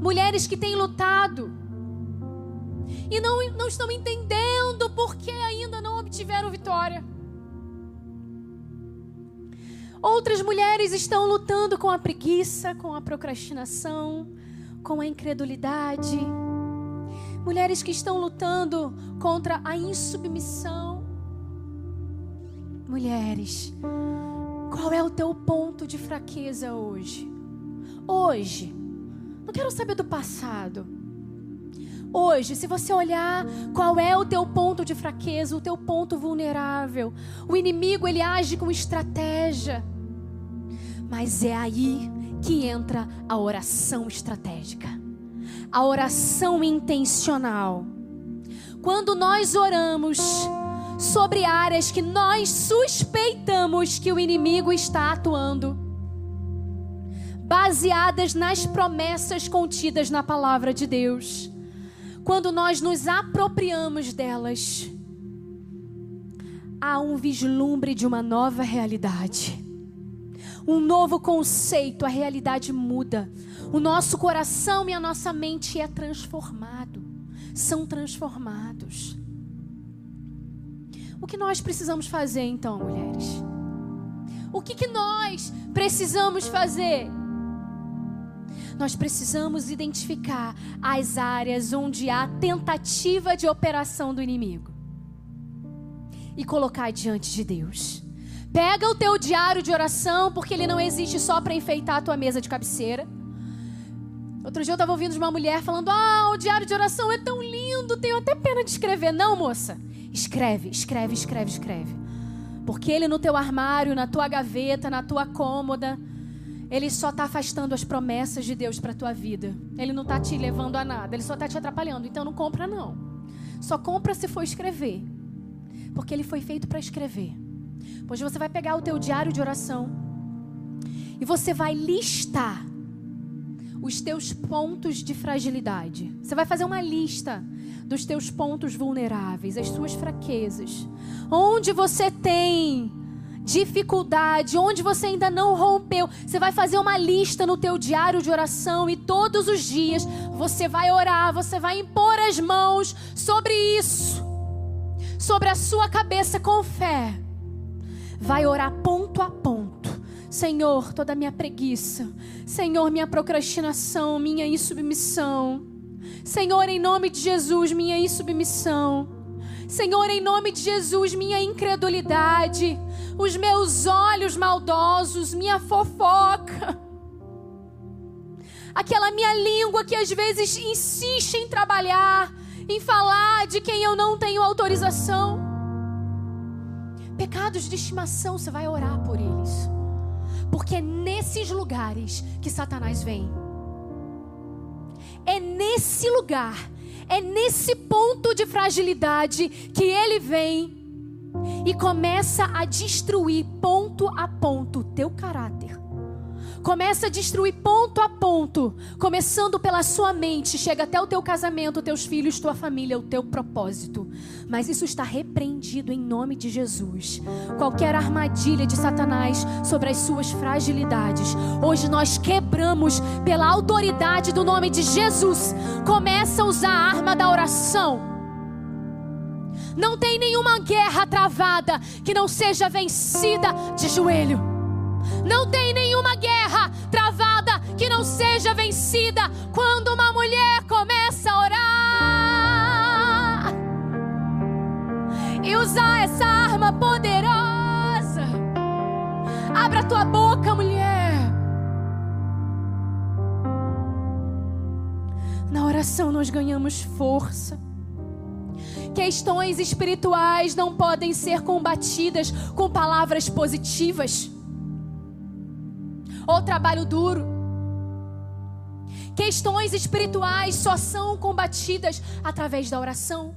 Mulheres que têm lutado e não, não estão entendendo por que ainda não obtiveram vitória. Outras mulheres estão lutando com a preguiça, com a procrastinação, com a incredulidade. Mulheres que estão lutando contra a insubmissão. Mulheres, qual é o teu ponto de fraqueza hoje? Hoje. Não quero saber do passado. Hoje, se você olhar qual é o teu ponto de fraqueza, o teu ponto vulnerável, o inimigo ele age com estratégia. Mas é aí que entra a oração estratégica. A oração intencional. Quando nós oramos sobre áreas que nós suspeitamos que o inimigo está atuando, baseadas nas promessas contidas na palavra de Deus quando nós nos apropriamos delas, há um vislumbre de uma nova realidade. Um novo conceito, a realidade muda. O nosso coração e a nossa mente é transformado. São transformados. O que nós precisamos fazer então, mulheres? O que, que nós precisamos fazer? Nós precisamos identificar as áreas onde há tentativa de operação do inimigo e colocar diante de Deus. Pega o teu diário de oração, porque ele não existe só para enfeitar a tua mesa de cabeceira. Outro dia eu estava ouvindo de uma mulher falando: Ah, o diário de oração é tão lindo, tenho até pena de escrever. Não, moça. Escreve, escreve, escreve, escreve. Porque ele no teu armário, na tua gaveta, na tua cômoda, ele só está afastando as promessas de Deus para tua vida. Ele não está te levando a nada, ele só está te atrapalhando. Então não compra não. Só compra se for escrever. Porque ele foi feito para escrever. Pois você vai pegar o teu diário de oração e você vai listar os teus pontos de fragilidade. Você vai fazer uma lista dos teus pontos vulneráveis, as suas fraquezas. Onde você tem dificuldade, onde você ainda não rompeu, você vai fazer uma lista no teu diário de oração e todos os dias você vai orar, você vai impor as mãos sobre isso, sobre a sua cabeça com fé. Vai orar ponto a ponto. Senhor, toda a minha preguiça, Senhor, minha procrastinação, minha insubmissão. Senhor, em nome de Jesus, minha insubmissão. Senhor, em nome de Jesus, minha incredulidade, os meus olhos maldosos, minha fofoca, aquela minha língua que às vezes insiste em trabalhar, em falar de quem eu não tenho autorização. Pecados de estimação, você vai orar por eles, porque é nesses lugares que Satanás vem. É nesse lugar é nesse ponto de fragilidade que ele vem e começa a destruir ponto a ponto o teu caráter. Começa a destruir ponto a ponto, começando pela sua mente, chega até o teu casamento, teus filhos, tua família, o teu propósito. Mas isso está repreendido em nome de Jesus. Qualquer armadilha de Satanás sobre as suas fragilidades, hoje nós quebramos pela autoridade do nome de Jesus. Começa a usar a arma da oração. Não tem nenhuma guerra travada que não seja vencida de joelho. Não tem nenhuma guerra travada que não seja vencida quando uma mulher começa a orar e usar essa arma poderosa. Abra tua boca, mulher. Na oração nós ganhamos força. Questões espirituais não podem ser combatidas com palavras positivas ou trabalho duro. Questões espirituais só são combatidas através da oração.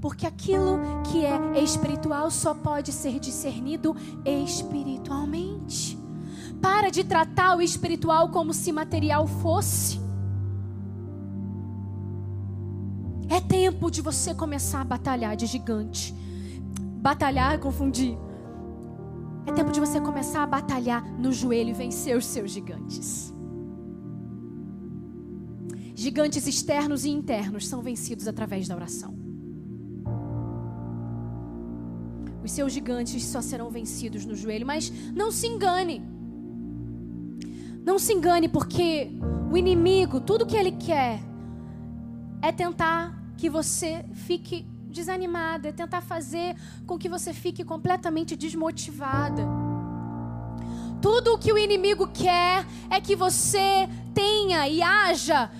Porque aquilo que é espiritual só pode ser discernido espiritualmente. Para de tratar o espiritual como se material fosse. É tempo de você começar a batalhar de gigante. Batalhar, confundir é tempo de você começar a batalhar no joelho e vencer os seus gigantes. Gigantes externos e internos são vencidos através da oração. Os seus gigantes só serão vencidos no joelho, mas não se engane. Não se engane, porque o inimigo, tudo que ele quer é tentar que você fique desanimada, é tentar fazer com que você fique completamente desmotivada. Tudo o que o inimigo quer é que você tenha e haja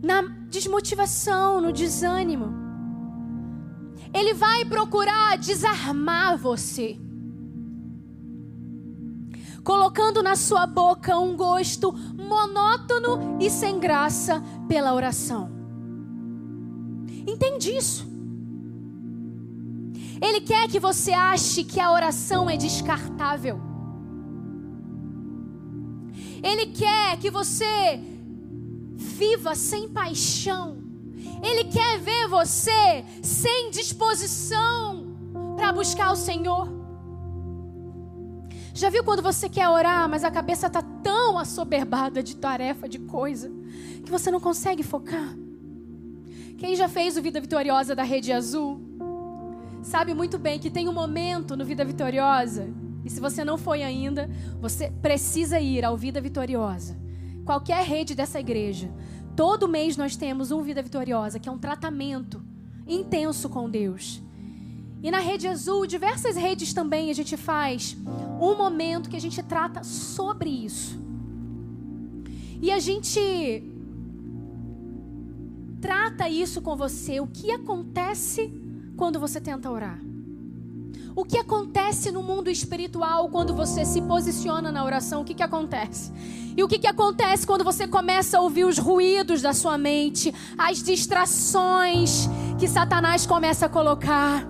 na desmotivação, no desânimo. Ele vai procurar desarmar você, colocando na sua boca um gosto monótono e sem graça pela oração. Entende isso? Ele quer que você ache que a oração é descartável. Ele quer que você viva sem paixão. Ele quer ver você sem disposição para buscar o Senhor. Já viu quando você quer orar, mas a cabeça está tão assoberbada de tarefa, de coisa, que você não consegue focar? Quem já fez o Vida Vitoriosa da Rede Azul? Sabe muito bem que tem um momento no Vida Vitoriosa, e se você não foi ainda, você precisa ir ao Vida Vitoriosa. Qualquer rede dessa igreja. Todo mês nós temos um Vida Vitoriosa, que é um tratamento intenso com Deus. E na Rede Azul, diversas redes também a gente faz um momento que a gente trata sobre isso. E a gente trata isso com você, o que acontece quando você tenta orar. O que acontece no mundo espiritual quando você se posiciona na oração? O que, que acontece? E o que, que acontece quando você começa a ouvir os ruídos da sua mente, as distrações que Satanás começa a colocar?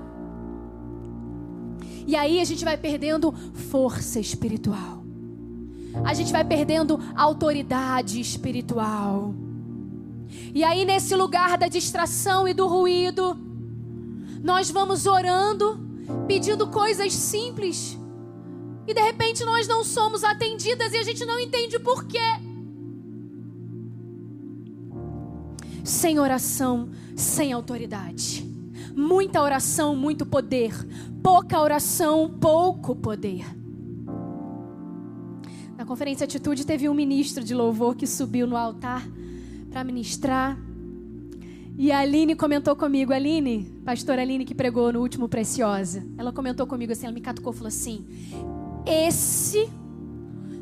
E aí a gente vai perdendo força espiritual. A gente vai perdendo autoridade espiritual. E aí, nesse lugar da distração e do ruído, nós vamos orando, pedindo coisas simples. E de repente nós não somos atendidas e a gente não entende por quê. Sem oração, sem autoridade. Muita oração, muito poder. Pouca oração, pouco poder. Na conferência Atitude teve um ministro de louvor que subiu no altar para ministrar. E a Aline comentou comigo, Aline, pastora Aline que pregou no último Preciosa. Ela comentou comigo assim, ela me catucou falou assim: "Esse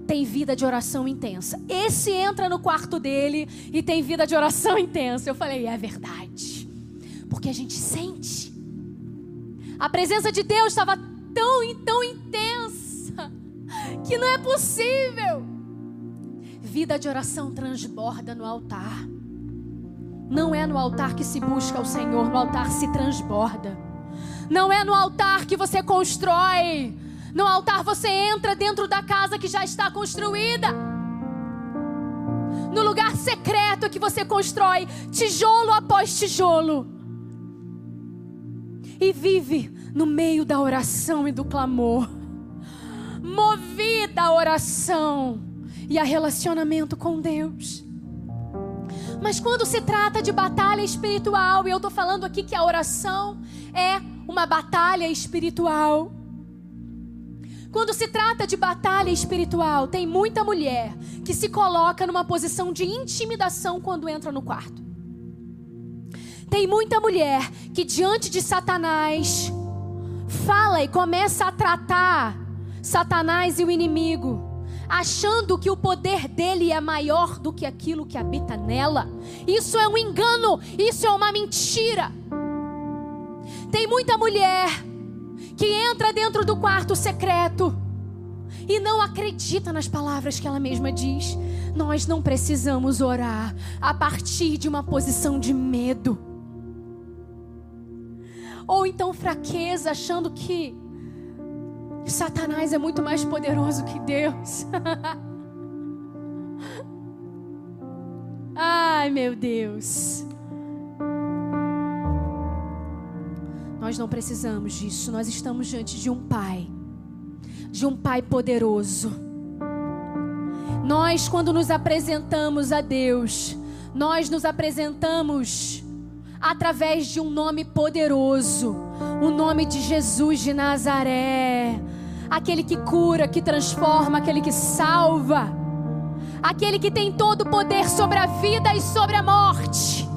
tem vida de oração intensa. Esse entra no quarto dele e tem vida de oração intensa". Eu falei: "É verdade". Porque a gente sente. A presença de Deus estava tão tão intensa que não é possível. Vida de oração transborda no altar. Não é no altar que se busca o Senhor, no altar se transborda. Não é no altar que você constrói. No altar você entra dentro da casa que já está construída. No lugar secreto que você constrói tijolo após tijolo. E vive no meio da oração e do clamor. Movida a oração e a relacionamento com Deus. Mas quando se trata de batalha espiritual, e eu estou falando aqui que a oração é uma batalha espiritual. Quando se trata de batalha espiritual, tem muita mulher que se coloca numa posição de intimidação quando entra no quarto. Tem muita mulher que diante de Satanás fala e começa a tratar Satanás e o inimigo achando que o poder dele é maior do que aquilo que habita nela. Isso é um engano, isso é uma mentira. Tem muita mulher que entra dentro do quarto secreto e não acredita nas palavras que ela mesma diz. Nós não precisamos orar a partir de uma posição de medo. Ou então fraqueza, achando que Satanás é muito mais poderoso que Deus. Ai, meu Deus. Nós não precisamos disso. Nós estamos diante de um Pai, de um Pai poderoso. Nós, quando nos apresentamos a Deus, nós nos apresentamos através de um nome poderoso, o nome de Jesus de Nazaré aquele que cura, que transforma, aquele que salva, aquele que tem todo o poder sobre a vida e sobre a morte.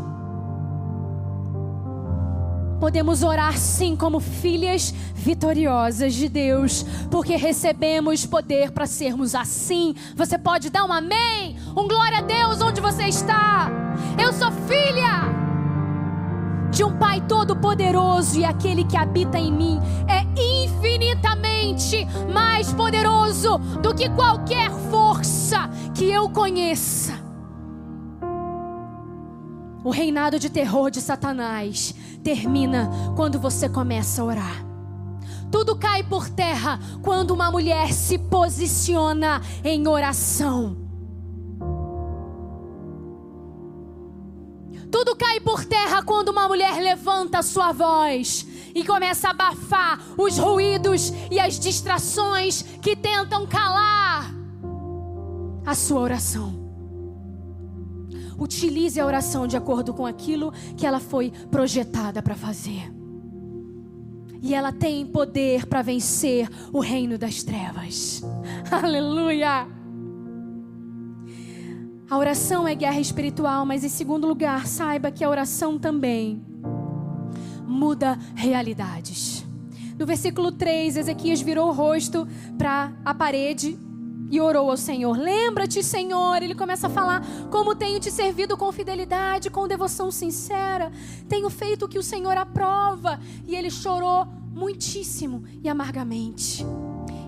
Podemos orar sim como filhas vitoriosas de Deus, porque recebemos poder para sermos assim. Você pode dar um amém, um glória a Deus onde você está. Eu sou filha de um Pai todo-poderoso e aquele que habita em mim é infinitamente mais poderoso do que qualquer força que eu conheça. O reinado de terror de Satanás termina quando você começa a orar. Tudo cai por terra quando uma mulher se posiciona em oração. Tudo cai por terra quando uma mulher levanta a sua voz e começa a abafar os ruídos e as distrações que tentam calar a sua oração. Utilize a oração de acordo com aquilo que ela foi projetada para fazer. E ela tem poder para vencer o reino das trevas. Aleluia! A oração é guerra espiritual, mas em segundo lugar, saiba que a oração também muda realidades. No versículo 3, Ezequias virou o rosto para a parede e orou ao Senhor. Lembra-te, Senhor. Ele começa a falar: Como tenho te servido com fidelidade, com devoção sincera. Tenho feito o que o Senhor aprova. E ele chorou muitíssimo e amargamente.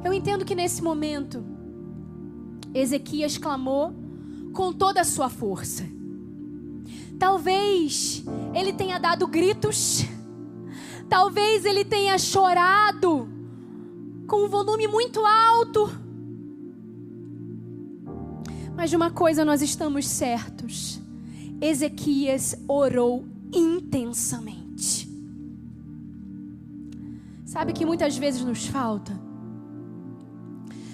Eu entendo que nesse momento, Ezequias clamou com toda a sua força. Talvez ele tenha dado gritos, talvez ele tenha chorado com um volume muito alto. Mas de uma coisa nós estamos certos: Ezequias orou intensamente. Sabe o que muitas vezes nos falta?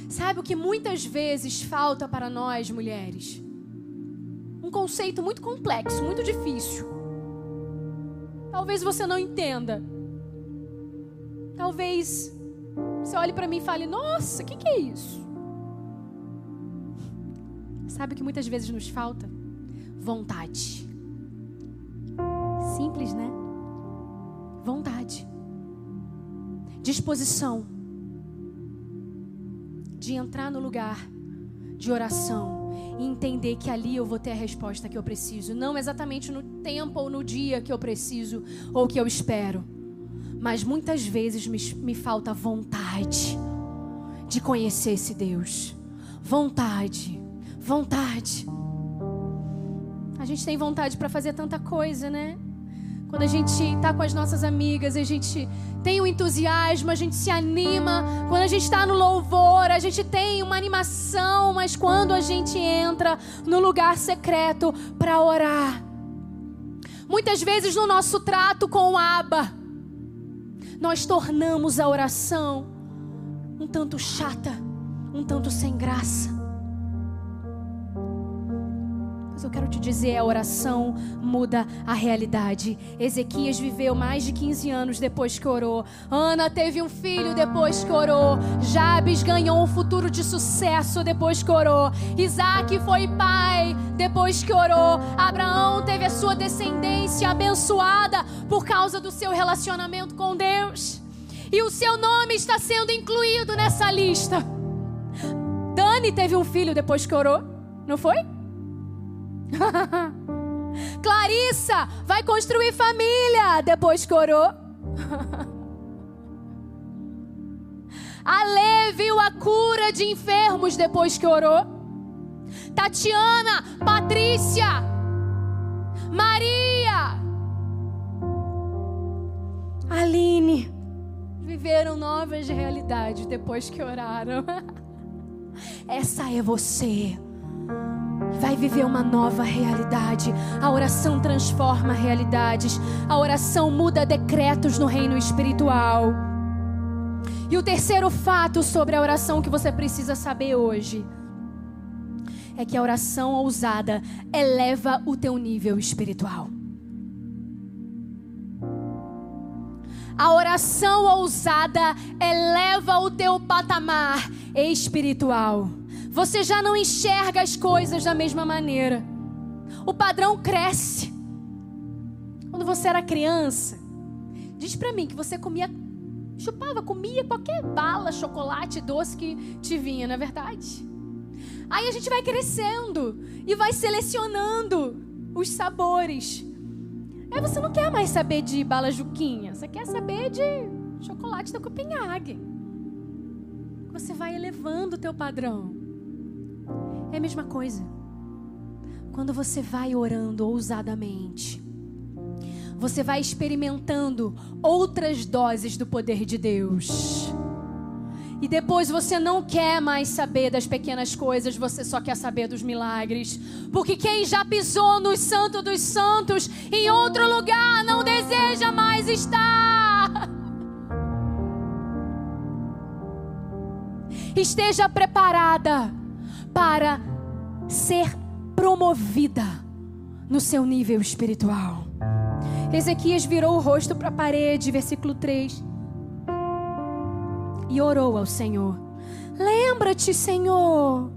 Sabe o que muitas vezes falta para nós, mulheres? Um conceito muito complexo, muito difícil. Talvez você não entenda. Talvez você olhe para mim e fale: Nossa, o que, que é isso? Sabe o que muitas vezes nos falta? Vontade. Simples, né? Vontade. Disposição de entrar no lugar de oração e entender que ali eu vou ter a resposta que eu preciso, não exatamente no tempo ou no dia que eu preciso ou que eu espero, mas muitas vezes me, me falta vontade de conhecer esse Deus. Vontade, vontade. A gente tem vontade para fazer tanta coisa, né? Quando a gente está com as nossas amigas, a gente tem o um entusiasmo, a gente se anima. Quando a gente está no louvor, a gente tem uma animação. Mas quando a gente entra no lugar secreto para orar, muitas vezes no nosso trato com o Aba, nós tornamos a oração um tanto chata, um tanto sem graça. Mas eu quero te dizer, a oração muda a realidade. Ezequias viveu mais de 15 anos depois que orou. Ana teve um filho depois que orou. Jabes ganhou um futuro de sucesso depois que orou. Isaac foi pai depois que orou. Abraão teve a sua descendência abençoada por causa do seu relacionamento com Deus. E o seu nome está sendo incluído nessa lista. Dani teve um filho depois que orou, não foi? Clarissa vai construir família depois que orou. Ale viu a cura de enfermos depois que orou. Tatiana, Patrícia, Maria, Aline viveram novas realidades depois que oraram. Essa é você vai viver uma nova realidade. A oração transforma realidades. A oração muda decretos no reino espiritual. E o terceiro fato sobre a oração que você precisa saber hoje é que a oração ousada eleva o teu nível espiritual. A oração ousada eleva o teu patamar espiritual. Você já não enxerga as coisas da mesma maneira. O padrão cresce. Quando você era criança, diz para mim que você comia, chupava, comia qualquer bala, chocolate, doce que te vinha, não é verdade? Aí a gente vai crescendo e vai selecionando os sabores. Aí você não quer mais saber de bala juquinha, você quer saber de chocolate da Copenhague. Você vai elevando o teu padrão. É a mesma coisa. Quando você vai orando ousadamente, você vai experimentando outras doses do poder de Deus. E depois você não quer mais saber das pequenas coisas, você só quer saber dos milagres. Porque quem já pisou no Santo dos Santos em outro lugar não deseja mais estar. Esteja preparada para ser promovida no seu nível espiritual. Ezequias virou o rosto para a parede, versículo 3, e orou ao Senhor: Lembra-te, Senhor,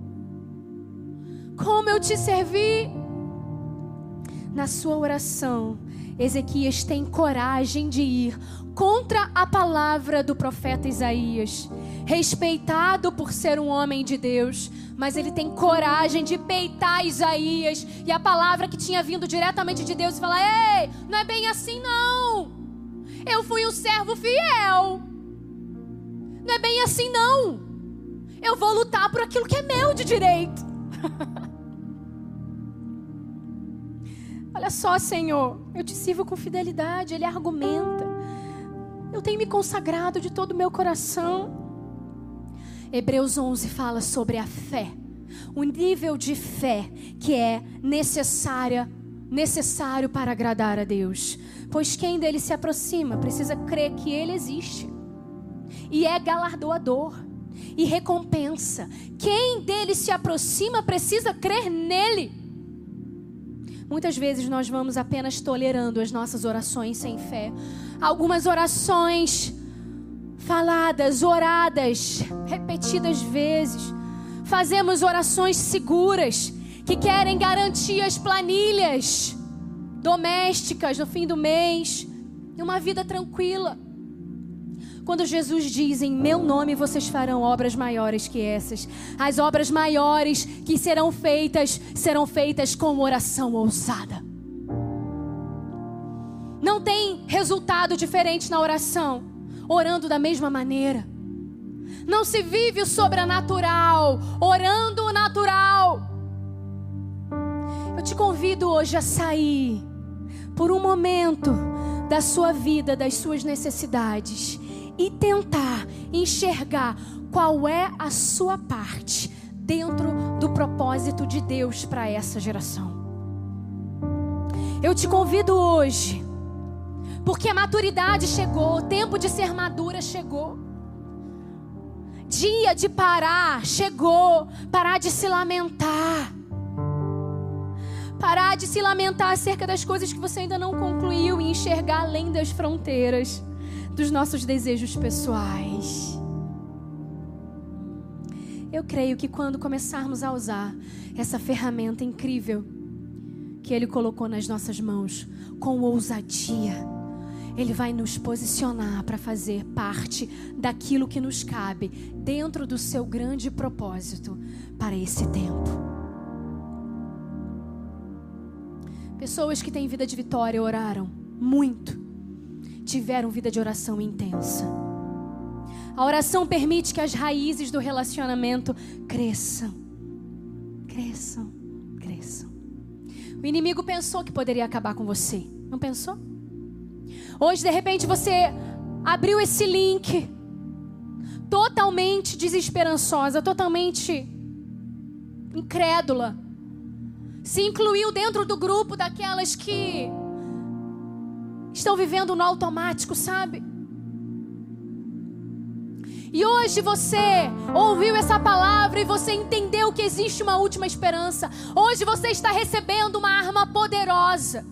como eu te servi. Na sua oração, Ezequias tem coragem de ir contra a palavra do profeta Isaías, respeitado por ser um homem de Deus, mas ele tem coragem de peitar Isaías e a palavra que tinha vindo diretamente de Deus e falar: Ei, não é bem assim não. Eu fui um servo fiel. Não é bem assim, não. Eu vou lutar por aquilo que é meu de direito. Olha só, Senhor, eu te sirvo com fidelidade. Ele argumenta. Eu tenho me consagrado de todo o meu coração. Hebreus 11 fala sobre a fé, o nível de fé que é necessária, necessário para agradar a Deus. Pois quem dele se aproxima precisa crer que ele existe e é galardoador e recompensa. Quem dele se aproxima precisa crer nele. Muitas vezes nós vamos apenas tolerando as nossas orações sem fé. Algumas orações faladas, oradas, repetidas vezes. Fazemos orações seguras que querem garantir as planilhas domésticas no fim do mês, uma vida tranquila. Quando Jesus diz: Em meu nome vocês farão obras maiores que essas, as obras maiores que serão feitas, serão feitas com oração ousada. Não tem resultado diferente na oração orando da mesma maneira. Não se vive o sobrenatural orando o natural. Eu te convido hoje a sair por um momento da sua vida, das suas necessidades e tentar enxergar qual é a sua parte dentro do propósito de Deus para essa geração. Eu te convido hoje porque a maturidade chegou, o tempo de ser madura chegou. Dia de parar chegou, parar de se lamentar. Parar de se lamentar acerca das coisas que você ainda não concluiu e enxergar além das fronteiras dos nossos desejos pessoais. Eu creio que quando começarmos a usar essa ferramenta incrível que Ele colocou nas nossas mãos, com ousadia, ele vai nos posicionar para fazer parte daquilo que nos cabe dentro do seu grande propósito para esse tempo. Pessoas que têm vida de vitória oraram muito, tiveram vida de oração intensa. A oração permite que as raízes do relacionamento cresçam, cresçam, cresçam. O inimigo pensou que poderia acabar com você, não pensou? Hoje, de repente, você abriu esse link totalmente desesperançosa, totalmente incrédula. Se incluiu dentro do grupo daquelas que estão vivendo no automático, sabe? E hoje você ouviu essa palavra e você entendeu que existe uma última esperança. Hoje você está recebendo uma arma poderosa.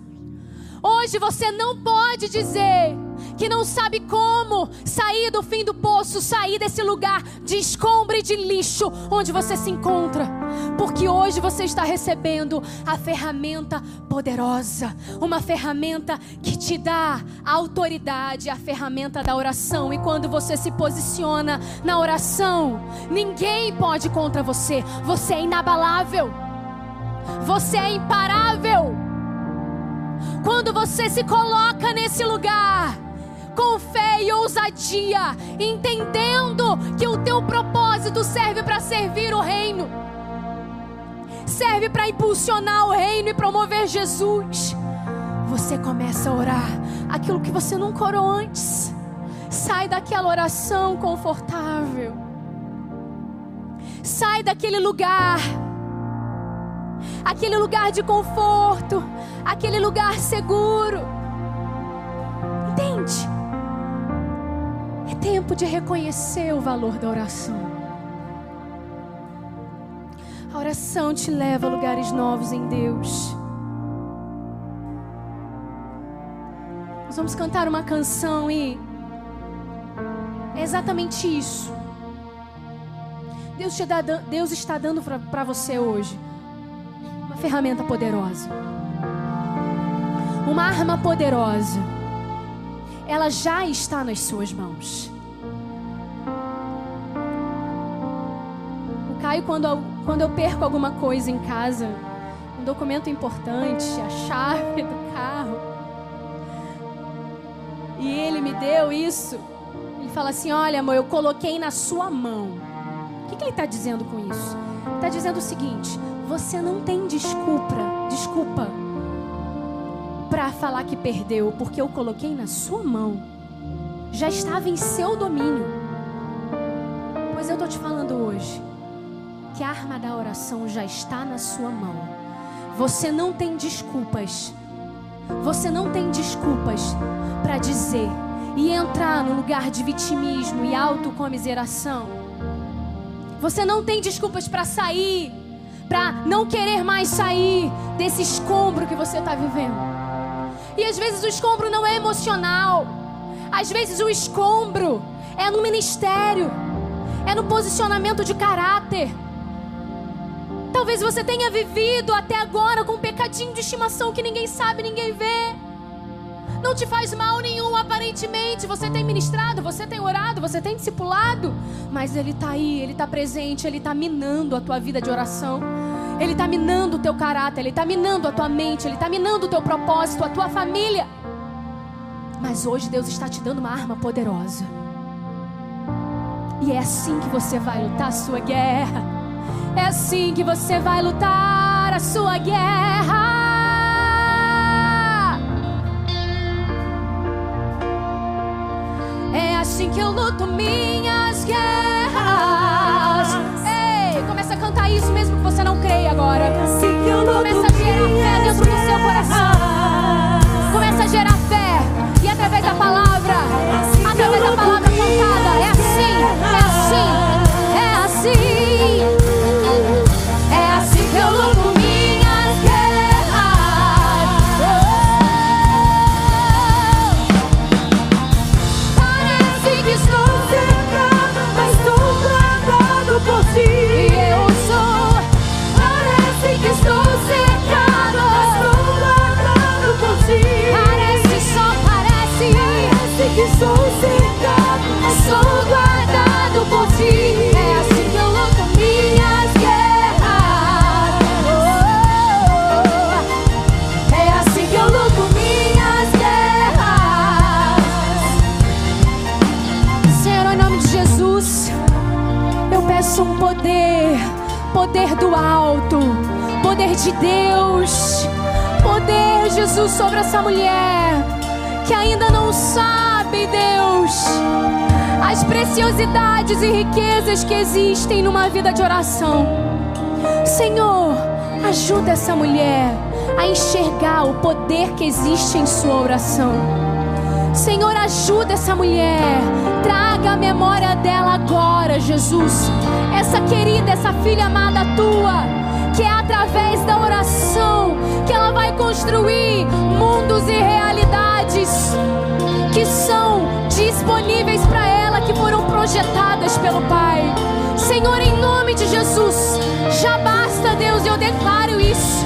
Hoje você não pode dizer que não sabe como sair do fim do poço, sair desse lugar de escombro e de lixo onde você se encontra. Porque hoje você está recebendo a ferramenta poderosa, uma ferramenta que te dá autoridade, a ferramenta da oração. E quando você se posiciona na oração, ninguém pode contra você. Você é inabalável. Você é imparável. Quando você se coloca nesse lugar, com fé e ousadia, entendendo que o teu propósito serve para servir o reino, serve para impulsionar o reino e promover Jesus. Você começa a orar aquilo que você nunca orou antes. Sai daquela oração confortável. Sai daquele lugar aquele lugar de conforto, aquele lugar seguro. Entende? É tempo de reconhecer o valor da oração. A oração te leva a lugares novos em Deus. Nós vamos cantar uma canção e é exatamente isso. Deus, dá, Deus está dando para você hoje ferramenta poderosa. Uma arma poderosa. Ela já está nas suas mãos. O Caio, quando eu, quando eu perco alguma coisa em casa, um documento importante, a chave do carro, E ele me deu isso. Ele fala assim: Olha, amor, eu coloquei na sua mão. O que, que ele está dizendo com isso? Está dizendo o seguinte: Você não tem desculpa, desculpa, para falar que perdeu, porque eu coloquei na sua mão. Já estava em seu domínio. Pois eu estou te falando hoje que a arma da oração já está na sua mão. Você não tem desculpas. Você não tem desculpas para dizer e entrar no lugar de vitimismo e autocomiseração. Você não tem desculpas para sair, para não querer mais sair desse escombro que você está vivendo. E às vezes o escombro não é emocional, às vezes o escombro é no ministério, é no posicionamento de caráter. Talvez você tenha vivido até agora com um pecadinho de estimação que ninguém sabe, ninguém vê. Não te faz mal nenhum, aparentemente. Você tem ministrado, você tem orado, você tem discipulado. Mas ele está aí, ele está presente, ele está minando a tua vida de oração. Ele está minando o teu caráter, ele está minando a tua mente, ele está minando o teu propósito, a tua família. Mas hoje Deus está te dando uma arma poderosa. E é assim que você vai lutar a sua guerra. É assim que você vai lutar a sua guerra. Assim que eu luto minhas guerras. Ei, começa a cantar isso mesmo que você não creia agora. É assim que eu luto Começa a gerar fé de Deus, poder, Jesus, sobre essa mulher que ainda não sabe, Deus, as preciosidades e riquezas que existem numa vida de oração. Senhor, ajuda essa mulher a enxergar o poder que existe em sua oração. Senhor, ajuda essa mulher. Traga a memória dela agora, Jesus. Essa querida, essa filha amada tua, que é através da oração que ela vai construir mundos e realidades que são disponíveis para ela, que foram projetadas pelo Pai. Senhor, em nome de Jesus, já basta, Deus, eu declaro isso.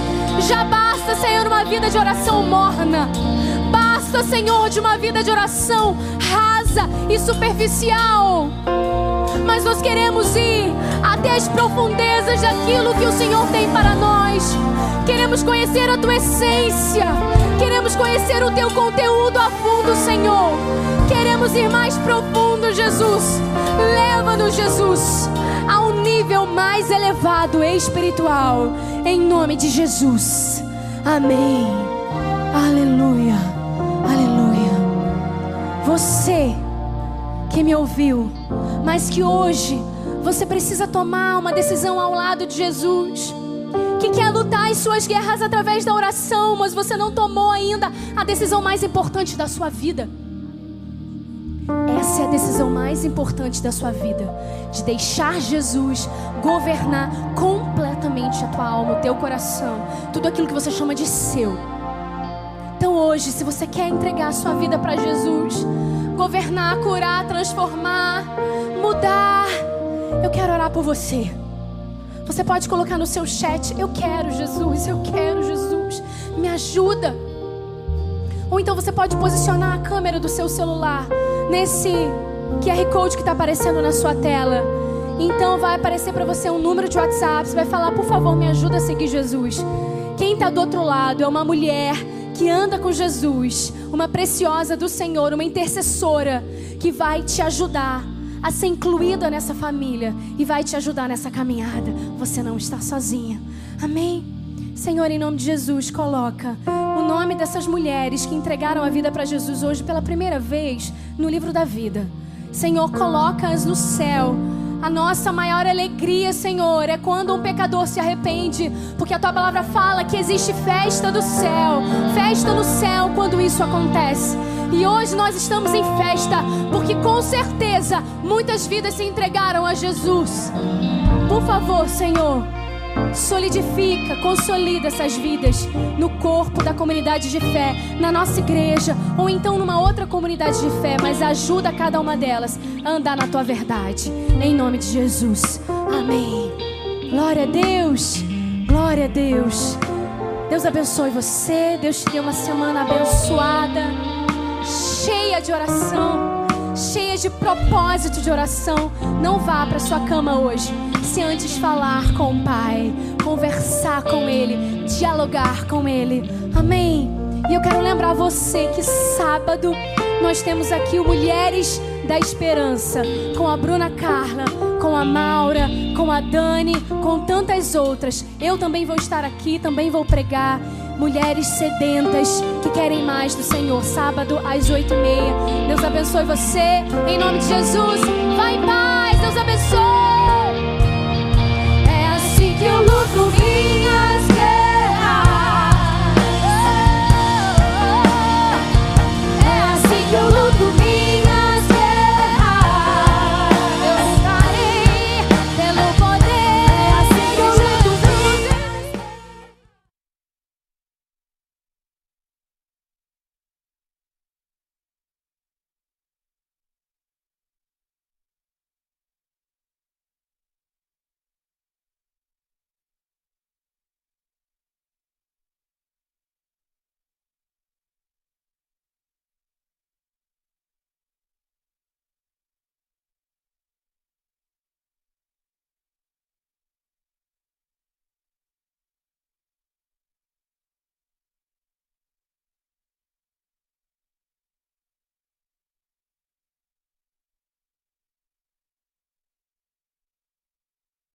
Já basta, Senhor, uma vida de oração morna. Basta, Senhor, de uma vida de oração rasa e superficial. Mas nós queremos ir as profundezas daquilo que o Senhor tem para nós. Queremos conhecer a tua essência. Queremos conhecer o teu conteúdo a fundo, Senhor. Queremos ir mais profundo, Jesus. Leva-nos, Jesus, a um nível mais elevado espiritual. Em nome de Jesus. Amém. Aleluia. Aleluia. Você que me ouviu, mas que hoje você precisa tomar uma decisão ao lado de Jesus. Que quer lutar as suas guerras através da oração, mas você não tomou ainda a decisão mais importante da sua vida. Essa é a decisão mais importante da sua vida, de deixar Jesus governar completamente a tua alma, o teu coração, tudo aquilo que você chama de seu. Então hoje, se você quer entregar a sua vida para Jesus, governar, curar, transformar, mudar, eu quero orar por você. Você pode colocar no seu chat: Eu quero Jesus, eu quero Jesus, me ajuda. Ou então você pode posicionar a câmera do seu celular nesse QR Code que está aparecendo na sua tela. Então vai aparecer para você um número de WhatsApp. Você vai falar: Por favor, me ajuda a seguir Jesus. Quem está do outro lado é uma mulher que anda com Jesus, uma preciosa do Senhor, uma intercessora que vai te ajudar a ser incluída nessa família e vai te ajudar nessa caminhada. Você não está sozinha. Amém? Senhor, em nome de Jesus, coloca o nome dessas mulheres que entregaram a vida para Jesus hoje pela primeira vez no livro da vida. Senhor, coloca-as no céu. A nossa maior alegria, Senhor, é quando um pecador se arrepende, porque a tua palavra fala que existe festa do céu, festa no céu quando isso acontece. E hoje nós estamos em festa, porque com certeza muitas vidas se entregaram a Jesus. Por favor, Senhor, solidifica, consolida essas vidas no corpo da comunidade de fé, na nossa igreja, ou então numa outra comunidade de fé, mas ajuda cada uma delas a andar na tua verdade. Em nome de Jesus. Amém. Glória a Deus. Glória a Deus. Deus abençoe você. Deus te dê uma semana abençoada, cheia de oração, cheia de propósito de oração. Não vá para sua cama hoje se antes falar com o Pai, conversar com Ele, dialogar com Ele. Amém. E eu quero lembrar você que sábado nós temos aqui o Mulheres da Esperança com a Bruna Carla, com a Maura, com a Dani, com tantas outras. Eu também vou estar aqui, também vou pregar. Mulheres sedentas que querem mais do Senhor. Sábado às oito e meia. Deus abençoe você. Em nome de Jesus. Vai em paz. Deus abençoe que eu luto minhas guerras.